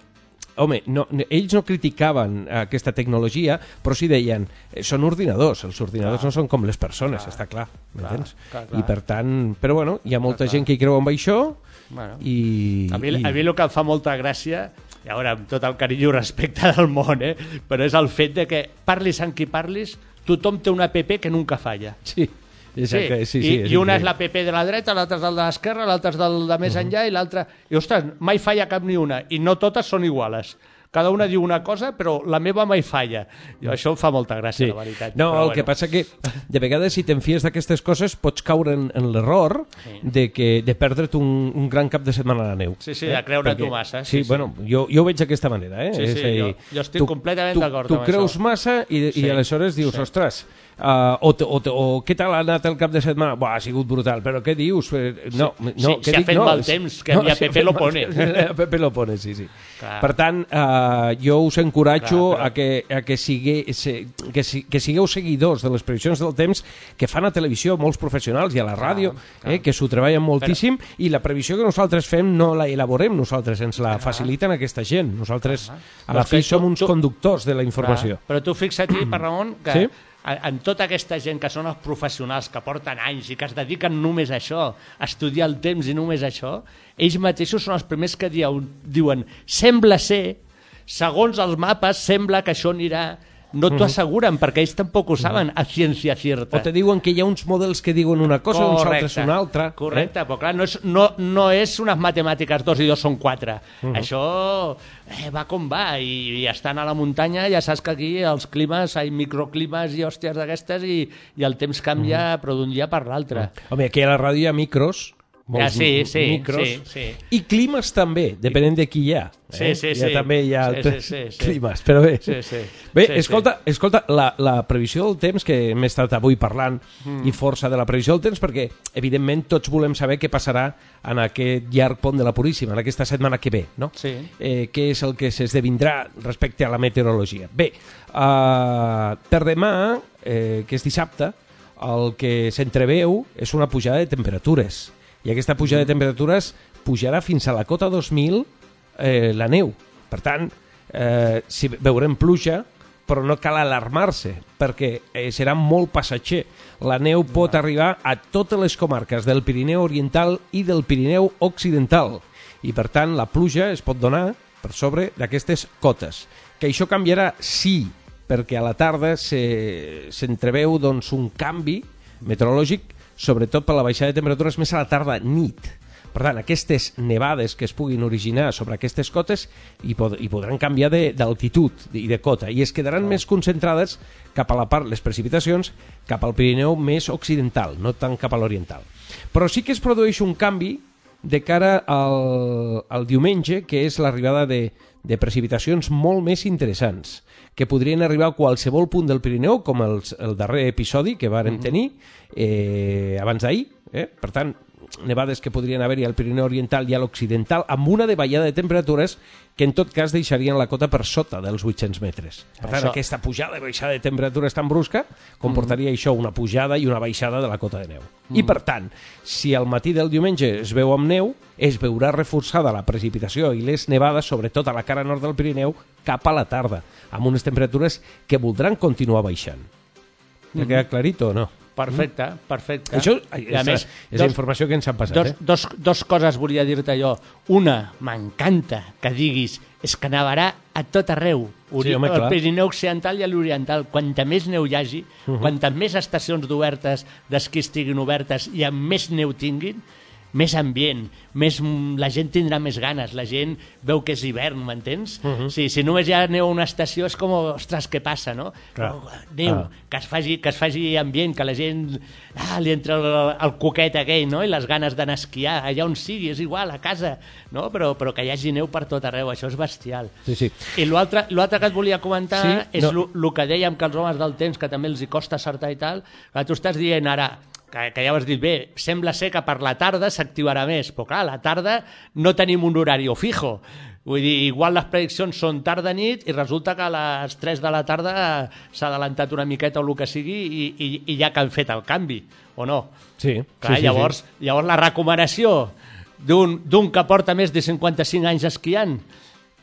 home, no, no- ells no criticaven aquesta tecnologia, però sí deien eh, són ordinadors, els ordinadors no són com les persones, està clar, m'entens? clar, clar. I per tant, però bueno, hi ha molta clar. gent que hi creu en això Bueno. i... A mi, i... a mi el que em fa molta gràcia, i ara amb tot el carinyo i respecte del món, eh? però és el fet de que parlis amb qui parlis, tothom té una app que nunca falla. Sí, exacte, sí, sí, I, I una és increïble. l'app de la dreta, l'altra és del de l'esquerra, l'altra és del de més enllà i l'altra... I, ostres, mai falla cap ni una. I no totes són iguales. Cada una diu una cosa, però la meva mai falla. I això em fa molta gràcia, Sí. la veritat. No, però el que passa que de vegades si t'enfies d'aquestes coses pots caure en, en l'error de, que, de perdre't un, un gran cap de setmana a la neu. Sí, sí, de creure tu massa, Sí, sí, sí. bueno, jo, jo ho veig d'aquesta manera. Eh? Sí, sí, És jo- jo estic completament tu, d'acord Tu amb creus això. massa i, Sí, i aleshores dius, sí. ostres, uh, o, o, o què tal ha anat el cap de setmana? Buah, ha sigut brutal, però què dius? Eh, No, Sí, no, sí, què si ha dic? fet no, mal temps, que ha app fet lo pone. temps, app lo pone, sí, sí. Clar. Per tant, uh, jo us encoratjo Clar, però- a que, a que, sigue, que, que sigueu seguidors de les previsions del temps que fan a televisió molts professionals i a la ràdio, eh, que s'ho treballen moltíssim, i la previsió que nosaltres fem no la elaborem nosaltres, ens la faciliten aquesta gent. Nosaltres, a la fi, tu- som uns tu- conductors de la informació. Clar, però tu fixa't, per Ramon, que Sí? En, tota aquesta gent que són els professionals, que porten anys i que es dediquen només a això, a estudiar el temps i només a això, ells mateixos són els primers que diuen, diuen sembla ser, segons els mapes, sembla que això anirà no t'ho Mhm. asseguren, perquè ells tampoc ho saben a ciència cierta. O te diuen que hi ha uns models que diuen una cosa, uns altres una altra. Correcte, però clar, no és, no, no és unes matemàtiques, dos i dos són quatre. Mhm. Això eh, va com va, i, i estan a la muntanya, ja saps que aquí els climes, hi ha microclimes i hòsties d'aquestes, i, i el temps canvia, Mhm. però d'un dia per l'altre. Home, aquí a la ràdio hi ha micros, molts Ah, sí, sí, micros, sí, sí. i climes també, depenent de qui hi ha. Sí, eh? sí, Hi ha sí. també hi ha Sí, altres sí, sí, sí. climes, però bé. Sí, sí. Bé, Sí, escolta, escolta la, la previsió del temps, que hem estat avui parlant, Mm. i força de la previsió del temps, perquè, evidentment, tots volem saber què passarà en aquest llarg pont de la Puríssima, en aquesta setmana que ve, no? Sí. eh, què és el que s'esdevindrà respecte a la meteorologia. Bé, uh, per demà, eh, que és dissabte, el que s'entreveu és una pujada de temperatures. I aquesta pujada de temperatures pujarà fins a la cota 2000 eh, la neu. Per tant, eh, si veurem pluja, però no cal alarmar-se, perquè eh, serà molt passatger. La neu pot arribar a totes les comarques del Pirineu Oriental i del Pirineu Occidental, i per tant la pluja es pot donar per sobre d'aquestes cotes. Que això canviarà, sí, perquè a la tarda se- s'entreveu doncs, un canvi meteorològic, sobretot per la baixada de temperatures més a la tarda-nit. Per tant, aquestes nevades que es puguin originar sobre aquestes cotes hi, pod hi podran canviar de- d'altitud i de cota i es quedaran més concentrades cap a la part, les precipitacions, cap al Pirineu més occidental, no tant cap a l'oriental. Però sí que es produeix un canvi de cara al, al diumenge, que és l'arribada de, de precipitacions molt més interessants, que podrien arribar a qualsevol punt del Pirineu, com els, el darrer episodi que vàrem Mhm. tenir eh, abans d'ahir. Eh? Per tant, nevades que podrien haver-hi al Pirineu Oriental i a l'Occidental, amb una davallada de temperatures que en tot cas deixarien la cota per sota dels 800 metres. Per tant, Això- aquesta pujada i baixada de temperatures tan brusca comportaria això una pujada i una baixada de la cota de neu. I per tant, si al matí del diumenge es veu amb neu, es veurà reforçada la precipitació i les nevades, sobretot a la cara nord del Pirineu, cap a la tarda, amb unes temperatures que voldran continuar baixant. Ja Mhm. queda clarito o no? Perfecte, perfecte. Això I a és, més, és la informació que ens han passat. Dos, eh? dos, dos coses volia dir-te jo. Una, m'encanta que diguis és que nevarà a tot arreu. Sí, home, clar. Pirineu Occidental i a l'Oriental. Quanta més neu hi hagi, uh. -huh. quanta més estacions d'obertes d'esquí estiguin obertes i amb més neu tinguin, més ambient, més, la gent tindrà més ganes, la gent veu que és hivern, m'entens? Uh Mhm. -huh. si, si només hi ha neu a una estació és com, ostres, què passa, no? Clar. Oh, neu, Ah. que, es faci, que es faci ambient, que la gent ah, li entra el, el coquet aquell, no? i les ganes d'anar a esquiar, allà on sigui, és igual, a casa, no? però, però que hi hagi neu per tot arreu, això és bestial. Sí, sí. I l'altre que et volia comentar Sí, és no. el que dèiem que els homes del temps, que també els hi costa acertar i tal, que tu estàs dient ara, que, que ja ho has dit bé, sembla ser que per la tarda s'activarà més, però clar, a la tarda no tenim un horari fijo. Vull dir, igual les prediccions són tarda-nit i resulta que a les 3 de la tarda s'ha adelantat una miqueta o el que sigui i, i, i ja que han fet el canvi, o no? Sí, Clar, sí, sí, llavors, sí. llavors la recomanació d'un que porta més de 55 anys esquiant,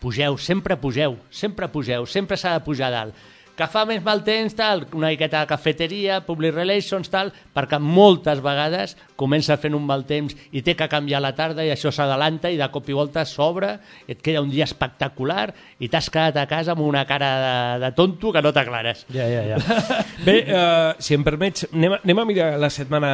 pugeu, sempre pugeu, sempre pugeu, sempre s'ha de pujar dalt. Que fa més mal temps, tal, una miqueta de cafeteria, public relations, tal, perquè moltes vegades comença fent un mal temps i té que canviar la tarda i això s'adalanta i de cop i volta s'obre, et queda un dia espectacular i t'has quedat a casa amb una cara de, de tonto que no t'aclares. Ja, ja, ja. Bé, uh, si em permets, anem a, anem a mirar la setmana,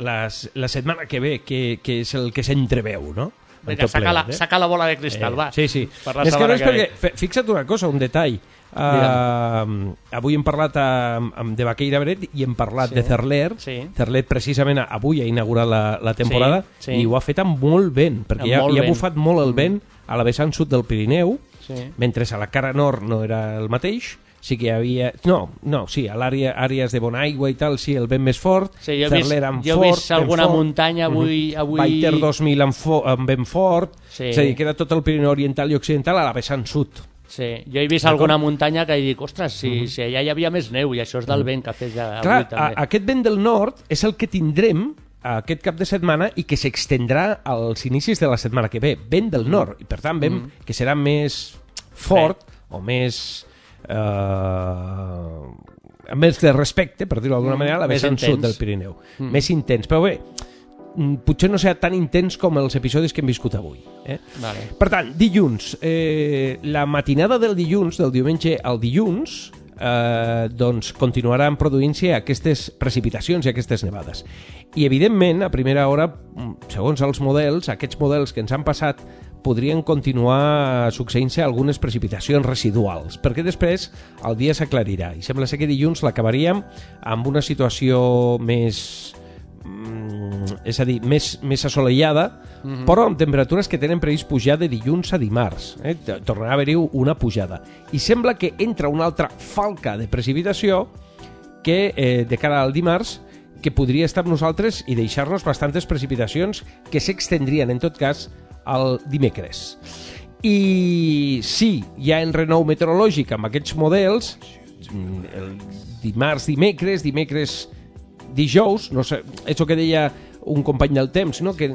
les, la setmana que ve, que, que és el que s'entreveu, no? Vinga, saca la, eh? saca la bola de cristal, va. Sí, sí. És que no és que perquè... ve. Fixa't una cosa, un detall. Uh, avui hem parlat amb, amb de Baqueira Bret i hem parlat Sí. de Cerler. Sí. Cerler precisament avui ha inaugurat la, la temporada Sí, sí. i ho ha fet amb molt vent, perquè Amb ja, molt ja ha bufat molt el vent a la vessant sud del Pirineu, Sí. mentre a la cara nord no era el mateix, sí que hi havia... No, no, sí, a l'àrea àrees de Bonaigua i tal, sí, el vent més fort, Sí, jo he vist- amb jo he fort, vist vent alguna fort. muntanya avui- Mhm. avui- Baiter 2000 amb, fo amb vent fort, Sí. és a dir, que era tot el Pirineu Oriental i Occidental a la vessant sud. Sí, jo he vist alguna muntanya que dic, ostres, si, si allà hi havia més neu i això és del vent que fet ja Clar, avui també. a, aquest vent del nord és el que tindrem aquest cap de setmana i que s'extendrà als inicis de la setmana que ve. Vent del nord, i per tant vent Mm. que serà més fort o més... Eh, més de respecte, per dir-ho d'alguna manera, la vessant sud del Pirineu. Mm. Més intens. Però bé, potser no serà tan intens com els episodis que hem viscut avui. Eh? Vale. Per tant, dilluns, eh, la matinada del dilluns, del diumenge al dilluns, eh, doncs continuaran produint-se aquestes precipitacions i aquestes nevades. I, evidentment, a primera hora, mm, segons els models, aquests models que ens han passat podrien continuar succeint-se algunes precipitacions residuals, perquè després el dia s'aclarirà. I sembla ser que dilluns l'acabaríem amb una situació més mm, és a dir, més, més assolellada, Mhm. però amb temperatures que tenen previst pujar de dilluns a dimarts. Eh? Tornarà a haver-hi una pujada. I sembla que entra una altra falca de precipitació que eh, de cara al dimarts que podria estar amb nosaltres i deixar-nos bastantes precipitacions que s'extendrien, en tot cas, al dimecres. I sí, hi ha en renou meteorològic amb aquests models, mm, el dimarts, dimecres, dimecres, dijous, no sé, això que deia un company del temps, no? que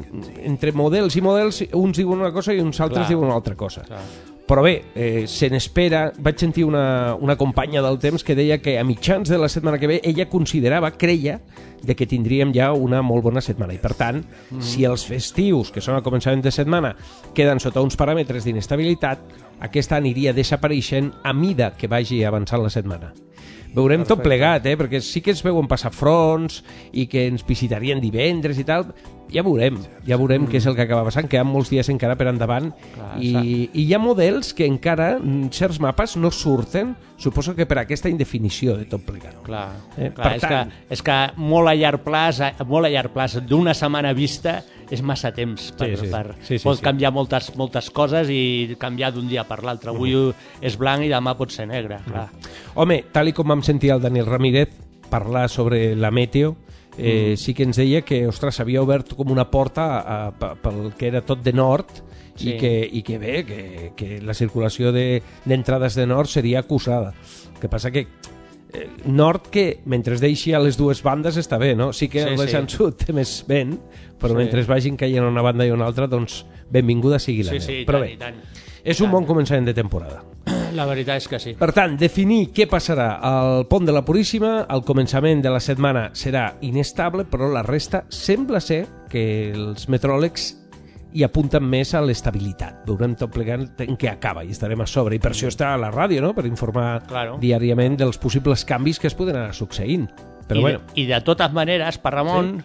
entre models i models uns diuen una cosa i uns altres Clar. diuen una altra cosa. Clar. Però bé, eh, se n'espera... Vaig sentir una, una companya del temps que deia que a mitjans de la setmana que ve ella considerava, creia, de que tindríem ja una molt bona setmana. I per tant, Mhm. si els festius, que són a començament de setmana, queden sota uns paràmetres d'inestabilitat, aquesta aniria desapareixent a mida que vagi avançant la setmana. Veurem tot Perfecte. plegat, eh? perquè sí que es veuen passar fronts i que ens visitarien divendres i tal. Ja veurem, ja veurem Mm. què és el que acaba passant. Queden molts dies encara per endavant Clar, i, i hi ha models que encara mm, certs mapes no surten, suposo que per aquesta indefinició de tot plegat. Clar, Eh, clar per és, tant- que, és que molt a llarg plaç, molt a llarg plaç d'una setmana vista és massa temps per, Sí, sí. per Sí, sí, pot sí. canviar moltes, moltes coses i canviar d'un dia per l'altre. Avui és blanc i demà pot ser negre, clar. Home, tal i com vam sentir el Daniel Ramírez parlar sobre la meteo, eh, Mm. sí que ens deia que, ostres, s'havia obert com una porta a, a, pel que era tot de nord Sí. i, que, i que bé, que, que la circulació de- d'entrades de, de nord seria acusada. El que passa que eh, nord que mentre es deixi a les dues bandes està bé, no? Sí que Sí, el sí. vessant sud té més vent, però Sí. mentre es vagin caient a una banda i a una altra, doncs benvinguda sigui la Sí, neu. sí, però tant, bé, tant. és un bon començament de temporada. La veritat és que sí. Per tant, definir què passarà al pont de la Puríssima, al començament de la setmana serà inestable, però la resta sembla ser que els meteoròlegs hi apunten més a l'estabilitat. Veurem tot plegant en què acaba i estarem a sobre. I per això està a la ràdio, no?, per informar Claro. diàriament dels possibles canvis que es poden anar succeint. Però I, bueno, de, I de totes maneres, per Ramon,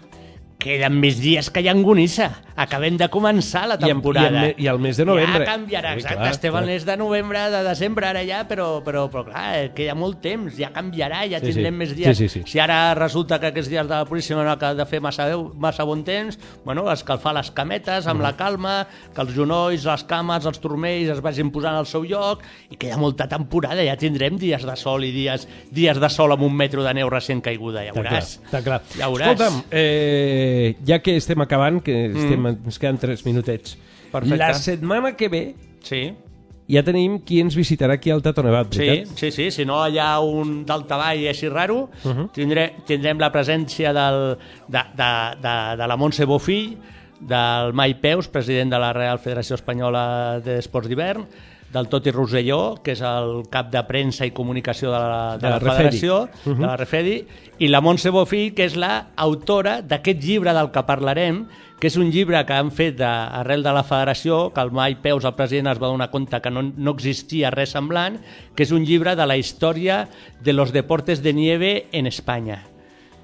queden més dies que llangonissa. Acabem de començar la I en- temporada. i en i el mes de novembre. Ja canviarà, Sí, exacte. clar, Estem clar. al mes de novembre, de desembre, ara ja, però, però, però clar, eh, queda molt temps, ja canviarà, ja Sí, tindrem sí. més dies. Sí, sí, sí. Si ara resulta que aquests dies de la Puríssima no acaba de fer massa, massa bon temps, bueno, escalfar les cametes amb la calma, que els genolls, les cames, els turmells es vagin posant al seu lloc, i queda molta temporada, ja tindrem dies de sol i dies, dies de sol amb un metro de neu recent caiguda, ja Està clar, veuràs. està clar. Ja veuràs. Escolta'm, eh, ja que estem acabant, que estem, Mm. ens queden 3 minutets, Perfecte. la setmana que ve Sí. ja tenim qui ens visitarà aquí al Tato Nevat, Sí, veritat? sí, sí, si no hi ha un daltaball així raro, Uh -huh. tindré, tindrem la presència del, de, de, de, de la Montse Bofill, del Mai Peus, president de la Real Federació Espanyola d'Esports d'Hivern, del Toti Roselló, que és el cap de premsa i comunicació de la, de De la, la. Federació, Uh -huh. de la Refedi, i la Montse Bofill, que és la autora d'aquest llibre del que parlarem, que és un llibre que han fet de, arrel de la federació, que el Mai Peus, el president, es va donar compte que no, no existia res semblant, que és un llibre de la història de los deportes de nieve en Espanya.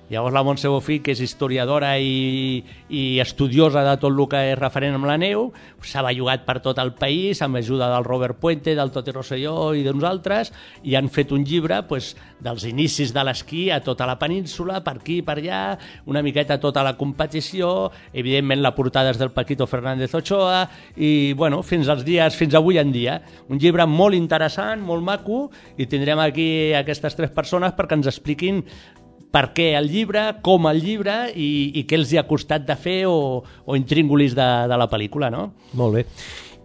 Llavors la Montse Bofill, que és historiadora i, i estudiosa de tot el que és referent amb la neu, s'ha bellugat per tot el país amb ajuda del Robert Puente, del Toti Rosselló i d'uns altres, i han fet un llibre pues, dels inicis de l'esquí a tota la península, per aquí per allà, una miqueta tota la competició, evidentment la portada és del Paquito Fernández Ochoa, i bueno, fins als dies, fins avui en dia. Un llibre molt interessant, molt maco, i tindrem aquí aquestes tres persones perquè ens expliquin per què el llibre, com el llibre i, i què els hi ha costat de fer o, o intríngulis de, de la pel·lícula, no? Molt bé.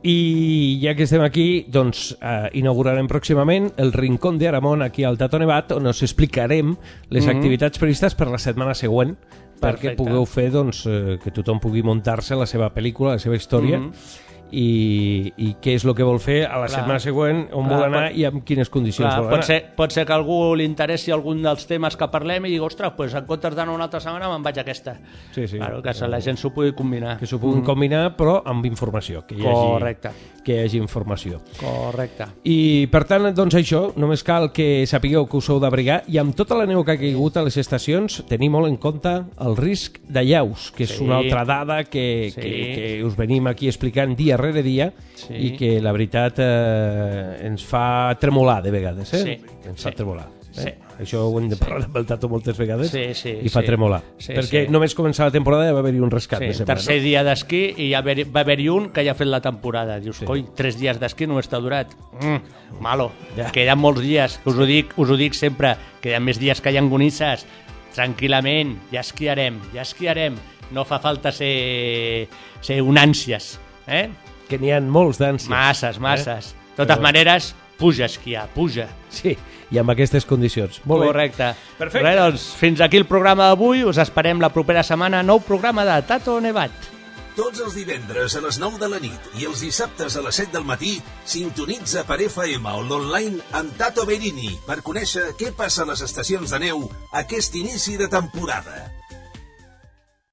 I ja que estem aquí, doncs eh, inaugurarem pròximament el Rincón de Aramón aquí al Tato Nevat, on us explicarem les Mhm. activitats previstes per la setmana següent, perquè Perfecte. pugueu fer doncs, eh, que tothom pugui muntar-se la seva pel·lícula, la seva història, Mhm. I, i què és el que vol fer a la Clar. setmana següent, on Clar, vol anar pot- i amb quines condicions Clar, vol pot, anar. ser, pot ser que algú li interessi algun dels temes que parlem i digui, ostres, pues en comptes d'anar una altra setmana me'n vaig a aquesta. Sí, sí. Claro, que la gent s'ho pugui combinar. que s'ho puguin combinar, però amb informació. Que hi hagi, Correcte. Que hi hagi informació. Correcte. I, per tant, doncs això, només cal que sapigueu que us heu d'abrigar i amb tota la neu que ha caigut a les estacions tenir molt en compte el risc de llaus, que és Sí. una altra dada que, Sí. que, que us venim aquí explicant dia rere dia Sí. i que la veritat eh, ens fa tremolar de vegades, eh? Sí. Ens fa Sí. tremolar. Sí. Eh? Això ho hem de parlar amb el Tato moltes vegades Sí, sí, i fa sí. tremolar. Sí, perquè sí. només començar la temporada ja va haver-hi un rescat Sí, setmana. tercer dia d'esquí i ja va haver-hi un que ja ha fet la temporada. Dius, sí. coi, tres dies d'esquí només t'ha durat. Mm, malo. Ja. Queden molts dies. Us ho dic, us ho dic sempre. Queden més dies que llangonisses. Tranquil·lament, ja esquiarem, ja esquiarem. No fa falta ser, ser un ànsies. Eh? Que n'hi ha molts d'ànsies. Masses, masses. Eh? De totes Però- maneres, puja a esquiar, puja. Sí, i amb aquestes condicions. Molt bé. Correcte. Perfecte. Res, doncs, fins aquí el programa d'avui. Us esperem la propera setmana. Nou programa de Tato Nevat. Tots els divendres a les 9 de la nit i els dissabtes a les 7 del matí sintonitza per FM o l'online amb Tato Berini per conèixer què passa a les estacions de neu aquest inici de temporada.